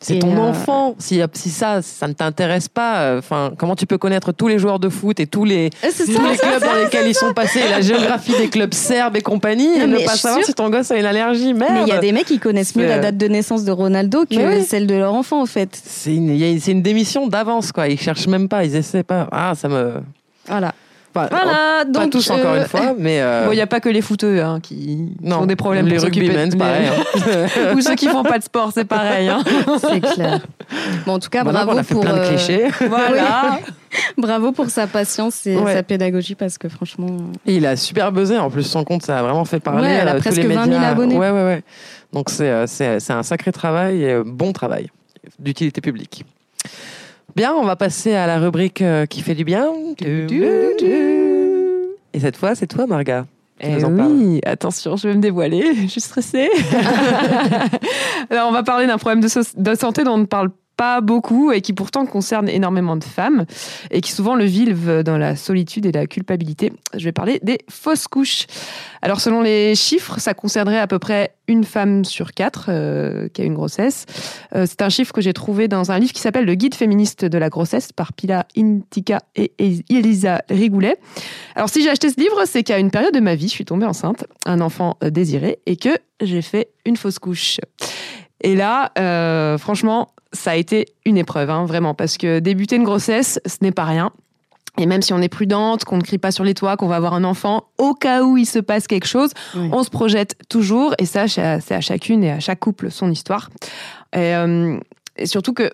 C'est ton euh, enfant. Si, si ça, ça ne t'intéresse pas, euh, enfin, comment tu peux connaître tous les joueurs de foot et tous les, tous les clubs dans lesquels ils sont passés, la géographie des clubs serbes et compagnie, et ne pas savoir si ton gosse a une allergie. Merde. Mais il y a des mecs qui connaissent mieux la date de naissance de Ronaldo que celle de leur enfant, en fait. C'est une, une démission d'avance, quoi. Ils cherchent même pas, ils essaient pas. Ah, ça me. Voilà voilà, donc. Pas tous, encore une euh, fois, mais. Euh, bon, il n'y a pas que les footeux hein, qui ont des problèmes les rugbymen, c'est pareil. Hein. [LAUGHS] Ou ceux qui font pas de sport, c'est pareil. Hein. [LAUGHS] C'est clair. Bon, en tout cas, bravo on a fait pour. plein de euh, clichés. [LAUGHS] Voilà. bravo pour sa patience et sa pédagogie parce que franchement. il a super buzzé. En plus, son compte, ça a vraiment fait parler. à tous presque les 20 000 abonnés. Ouais, ouais, ouais. Donc, c'est un sacré travail et bon travail d'utilité publique. Bien, on va passer à la rubrique qui fait du bien. Et cette fois, c'est toi, Marga. Eh oui, attention, je vais me dévoiler, [LAUGHS] je suis stressée. [LAUGHS] Alors, on va parler d'un problème de, de, santé dont on ne parle pas beaucoup et qui pourtant concerne énormément de femmes et qui souvent le vivent dans la solitude et la culpabilité. Je vais parler des fausses couches. Alors selon les chiffres, ça concernerait à peu près une femme sur quatre euh, qui a une grossesse. Euh, c'est un chiffre que j'ai trouvé dans un livre qui s'appelle Le Guide féministe de la grossesse par Pila Intika et Elisa Rigoulet. Alors si j'ai acheté ce livre, c'est qu'à une période de ma vie, je suis tombée enceinte, un enfant euh, désiré et que j'ai fait une fausse couche. Et là, franchement, ça a été une épreuve, hein, vraiment, parce que débuter une grossesse, ce n'est pas rien. Et même si on est prudente, qu'on ne crie pas sur les toits, qu'on va avoir un enfant, au cas où il se passe quelque chose, on se projette toujours. Et ça, c'est à chacune et à chaque couple son histoire. Et, euh, et surtout que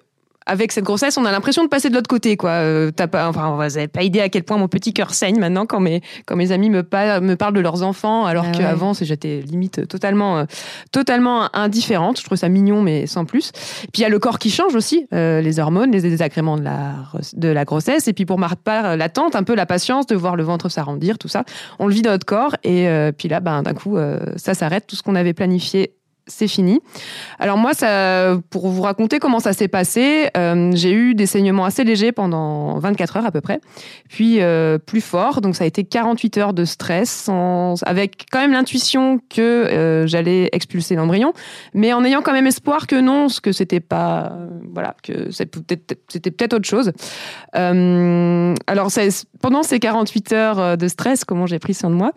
avec cette grossesse, on a l'impression de passer de l'autre côté, quoi. Euh, t'as pas, enfin, vous n'avez pas idée à quel point mon petit cœur saigne maintenant quand mes, quand mes amis me, me parlent de leurs enfants, alors ah qu'avant, j'étais limite totalement, euh, totalement indifférente. Je trouve ça mignon, mais sans plus. Puis il y a le corps qui change aussi, euh, les hormones, les désagréments de la, de la grossesse. Et puis pour ma part, l'attente, un peu la patience de voir le ventre s'arrondir, tout ça. On le vit dans notre corps. Et puis là, ben, d'un coup, ça s'arrête. Tout ce qu'on avait planifié c'est fini. Alors moi, ça, pour vous raconter comment ça s'est passé, euh, j'ai eu des saignements assez légers pendant 24 heures à peu près, puis euh, plus fort, donc ça a été 48 heures de stress, avec quand même l'intuition que euh, j'allais expulser l'embryon, mais en ayant quand même espoir que non, que c'était pas, voilà, que c'était peut-être autre chose. alors pendant ces 48 heures de stress, comment j'ai pris soin de moi?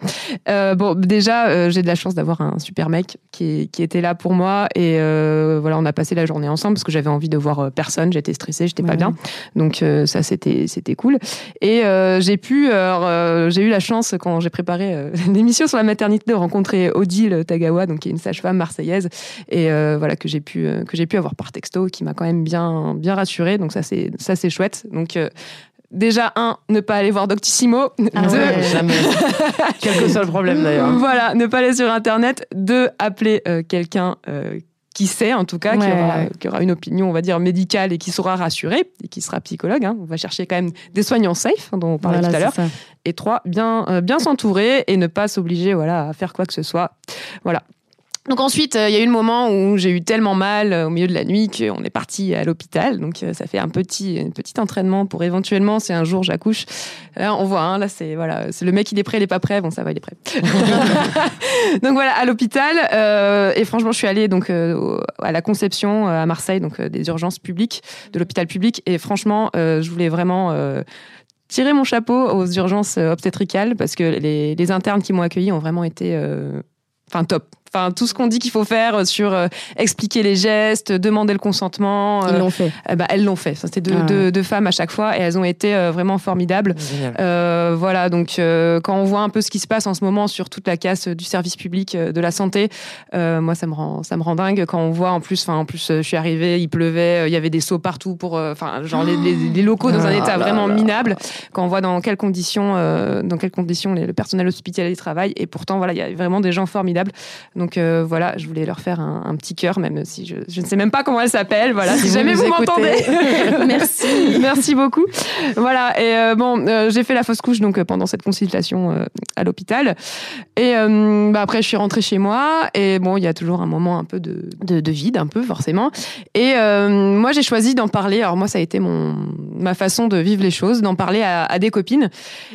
Bon, déjà, j'ai de la chance d'avoir un super mec qui, qui était là pour moi et euh, voilà, on a passé la journée ensemble parce que j'avais envie de voir euh, personne, j'étais stressée, j'étais pas bien. Donc euh, ça c'était c'était cool. Et j'ai pu j'ai eu la chance quand j'ai préparé [LAUGHS] l'émission sur la maternité de rencontrer Odile Tagawa donc qui est une sage-femme marseillaise et voilà que j'ai pu que j'ai pu avoir par texto qui m'a quand même bien bien rassurée. Donc ça c'est ça c'est chouette. Donc Déjà, un, ne pas aller voir Doctissimo. Ah deux, [LAUGHS] jamais. Quel que soit le problème d'ailleurs. [LAUGHS] Voilà, ne pas aller sur Internet. Deux, appeler euh, quelqu'un euh, qui sait, en tout cas, qui, aura, une opinion, on va dire, médicale et qui saura rassurer, et qui sera psychologue. Hein. On va chercher quand même des soignants safe, hein, dont on parlait tout à l'heure. Et trois, bien, euh, bien s'entourer et ne pas s'obliger voilà, à faire quoi que ce soit. Voilà. Donc ensuite, euh, il y a eu le moment où j'ai eu tellement mal euh, au milieu de la nuit qu'on est parti à l'hôpital. Donc euh, ça fait un petit, un petit entraînement pour éventuellement, si un jour j'accouche. Là, on voit, hein, là c'est voilà, c'est le mec il est prêt, il est pas prêt. Bon, ça va, il est prêt. [LAUGHS] donc voilà, à l'hôpital. et franchement, je suis allée donc à la conception à Marseille, donc des urgences publiques, de l'hôpital public. Et franchement, je voulais vraiment tirer mon chapeau aux urgences obstétricales parce que les, les internes qui m'ont accueilli ont vraiment été enfin top. Enfin, tout ce qu'on dit qu'il faut faire sur euh, expliquer les gestes, demander le consentement. Ils euh, l'ont fait. bah, elles l'ont fait. C'était deux, ah deux, femmes à chaque fois et elles ont été euh, vraiment formidables. voilà, donc quand on voit un peu ce qui se passe en ce moment sur toute la casse du service public de la santé, moi ça me rend ça me rend dingue quand on voit en plus. Enfin, en plus, je suis arrivée, il pleuvait, il y avait des seaux partout pour. Enfin, genre les, les, locaux dans un ah état vraiment minable. Quand on voit dans quelles conditions, dans quelles conditions le personnel hospitalier travaille et pourtant voilà, il y a vraiment des gens formidables. Donc euh, voilà, je voulais leur faire un, petit cœur, même si je, ne sais même pas comment elle s'appelle. Voilà, si, jamais vous, m'entendez. [LAUGHS] Merci. [LAUGHS] Merci beaucoup. Voilà, et euh, bon, euh, j'ai fait la fausse couche donc pendant cette consultation à l'hôpital. Et bah, après, je suis rentrée chez moi. Et bon, il y a toujours un moment un peu de, de, vide, un peu forcément. Et moi, j'ai choisi d'en parler. Alors moi, ça a été mon, ma façon de vivre les choses, d'en parler à, des copines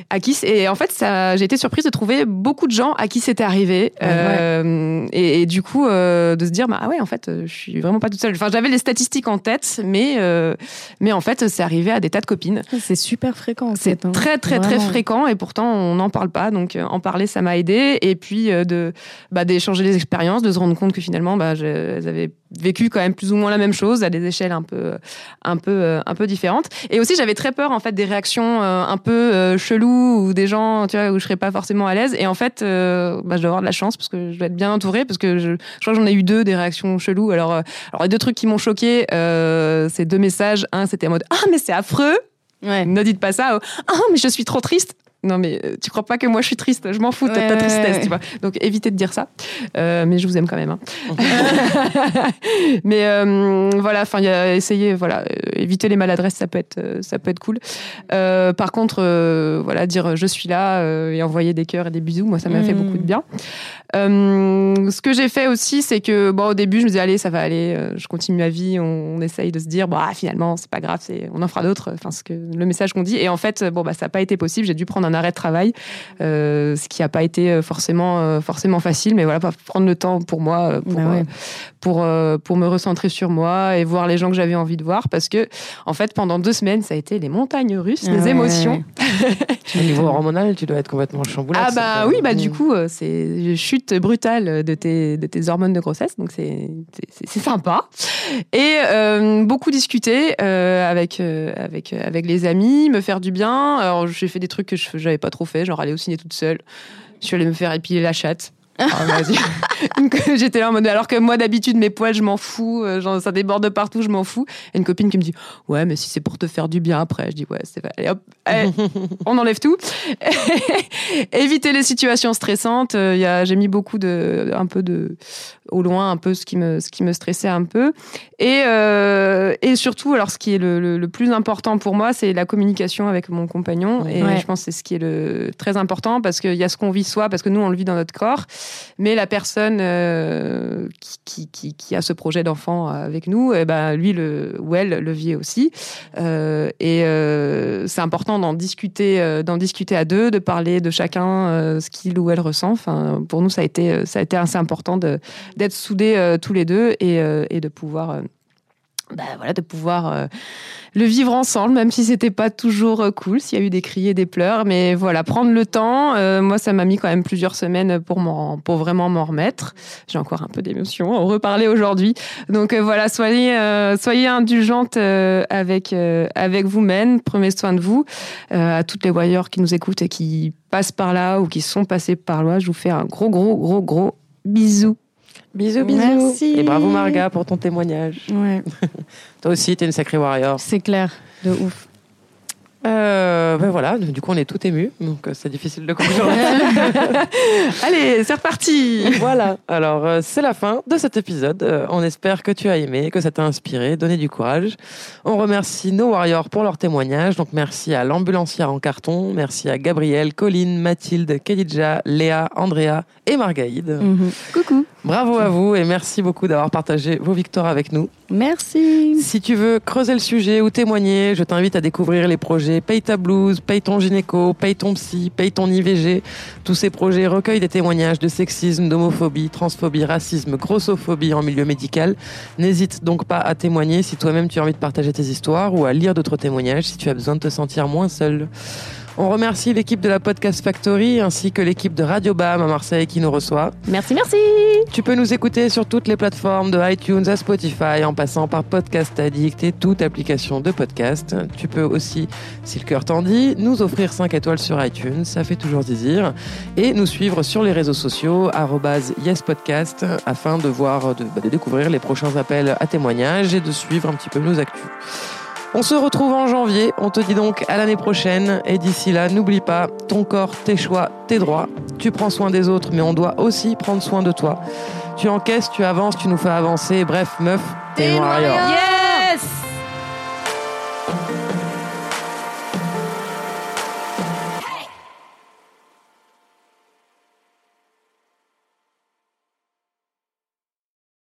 à qui. Et en fait, j'ai été surprise de trouver beaucoup de gens à qui c'était arrivé. Euh, et, du coup, euh, de se dire, bah, ah ouais, en fait, je suis vraiment pas toute seule. Enfin, j'avais les statistiques en tête, mais, euh, mais en fait, c'est arrivé à des tas de copines. C'est super fréquent. C'est hein. très, très, très fréquent et pourtant, on n'en parle pas. Donc, en parler, ça m'a aidé. Et puis, de, bah, d'échanger les expériences, de se rendre compte que finalement, bah, elles avaient vécu quand même plus ou moins la même chose à des échelles un peu, un peu, un peu différentes. Et aussi, j'avais très peur, en fait, des réactions un peu cheloues ou des gens, tu vois, où je serais pas forcément à l'aise. Et en fait, bah, je dois avoir de la chance parce que je dois être bien entourée parce que je, je crois que j'en ai eu deux des réactions cheloues. Alors, euh, alors les deux trucs qui m'ont choqué, euh, c'est deux messages. Un, c'était en mode ah mais c'est affreux. Ouais. Ne dites pas ça. Ah mais je suis trop triste non mais euh, tu crois pas que moi je suis triste, je m'en fous de ta tristesse, tu vois. Donc évitez de dire ça, euh, mais je vous aime quand même. Hein. [LAUGHS] mais euh, voilà, enfin il y a essayer, voilà, éviter les maladresses, ça peut être, ça peut être cool. par contre, voilà, dire je suis là et envoyer des cœurs et des bisous, moi ça m'a fait beaucoup de bien. ce que j'ai fait aussi, c'est que bon au début je me disais allez ça va aller, je continue ma vie, on, essaye de se dire bon ah, finalement c'est pas grave, on en fera d'autres, enfin ce que le message qu'on dit et en fait bon bah ça n'a pas été possible, j'ai dû prendre un arrêt de travail, euh, ce qui n'a pas été euh, forcément, euh, forcément facile, mais voilà, prendre le temps pour moi, pour, bah pour, pour me recentrer sur moi et voir les gens que j'avais envie de voir, parce que, en fait, pendant deux semaines, ça a été les montagnes russes, les émotions. [LAUGHS] Au niveau hormonal, tu dois être complètement chamboulé. Ah bah oui, bah du coup, c'est une chute brutale de tes, de tes hormones de grossesse, donc c'est sympa. Et beaucoup discuter avec, avec, avec les amis, me faire du bien. Alors j'ai fait des trucs que je j'avais pas trop fait, genre aller au ciné toute seule. Je suis allée me faire épiler la chatte. Ah, [LAUGHS] J'étais là en mode alors que moi d'habitude mes poils je m'en fous, euh, genre, ça déborde partout, je m'en fous. Et une copine qui me dit ouais mais si c'est pour te faire du bien après, je dis ouais c'est allez hop, [LAUGHS] on enlève tout. [LAUGHS] Éviter les situations stressantes. Euh, j'ai mis beaucoup de un peu de au loin un peu ce qui me ce qui me stressait un peu. Et euh, et surtout alors ce qui est le, le, plus important pour moi c'est la communication avec mon compagnon. Et je pense que c'est ce qui est le très important parce qu'il y a ce qu'on vit soi parce que nous on le vit dans notre corps Mais la personne euh, qui, qui, qui, a ce projet d'enfant avec nous, eh ben, lui le, ou elle le vit aussi. Euh, et euh, c'est important d'en discuter, euh, d'en discuter à deux, de parler de chacun euh, ce qu'il ou elle ressent. Enfin, pour nous, ça a été, ça a été assez important d'être soudés tous les deux et, et de pouvoir bah, voilà, de pouvoir euh, le vivre ensemble, même si c'était pas toujours euh, cool, s'il y a eu des cris et des pleurs. Mais voilà, prendre le temps. Euh, moi, ça m'a mis quand même plusieurs semaines pour, pour vraiment m'en remettre. J'ai encore un peu d'émotion en reparler aujourd'hui. Donc voilà, soyez, soyez indulgente avec, avec vous-même. Prenez soin de vous. à toutes les voyeurs qui nous écoutent et qui passent par là ou qui sont passés par là, je vous fais un gros, gros, gros, gros bisou. Bisous, bisous. Merci. Et bravo Marga pour ton témoignage. Ouais. [LAUGHS] Toi aussi, t'es une sacrée warrior. C'est clair, de ouf. Euh, ben voilà, du coup on est tout ému, donc euh, c'est difficile de conclure. [LAUGHS] Allez, c'est reparti. voilà. Alors euh, c'est la fin de cet épisode. Euh, on espère que tu as aimé, que ça t'a inspiré, donné du courage. On remercie nos warriors pour leur témoignage. Donc merci à l'ambulancière en carton, merci à Gabrielle, Colline, Mathilde, Kedidja, Léa, Andrea et Margaïde. Mhm. Coucou. Bravo à vous et merci beaucoup d'avoir partagé vos victoires avec nous. Merci. Si tu veux creuser le sujet ou témoigner, je t'invite à découvrir les projets Paye ta blouse, Paye ton gynéco, Paye ton psy, Paye ton IVG. Tous ces projets recueillent des témoignages de sexisme, d'homophobie, transphobie, racisme, grossophobie en milieu médical. N'hésite donc pas à témoigner si toi-même tu as envie de partager tes histoires ou à lire d'autres témoignages si tu as besoin de te sentir moins seul. On remercie l'équipe de la Podcast Factory ainsi que l'équipe de Radio Bam à Marseille qui nous reçoit. Merci, merci. Tu peux nous écouter sur toutes les plateformes de iTunes à Spotify en passant par Podcast Addict et toute application de podcast. Tu peux aussi, si le cœur t'en dit, nous offrir 5 étoiles sur iTunes, ça fait toujours désir. Et nous suivre sur les réseaux sociaux, yespodcast, afin de voir, de, bah, de découvrir les prochains appels à témoignages et de suivre un petit peu nos actus. On se retrouve en janvier. On te dit donc à l'année prochaine. Et d'ici là, n'oublie pas, ton corps, tes choix, tes droits. Tu prends soin des autres, mais on doit aussi prendre soin de toi. Tu encaisses, tu avances, tu nous fais avancer. Bref, meuf, t'es warrior. Yeah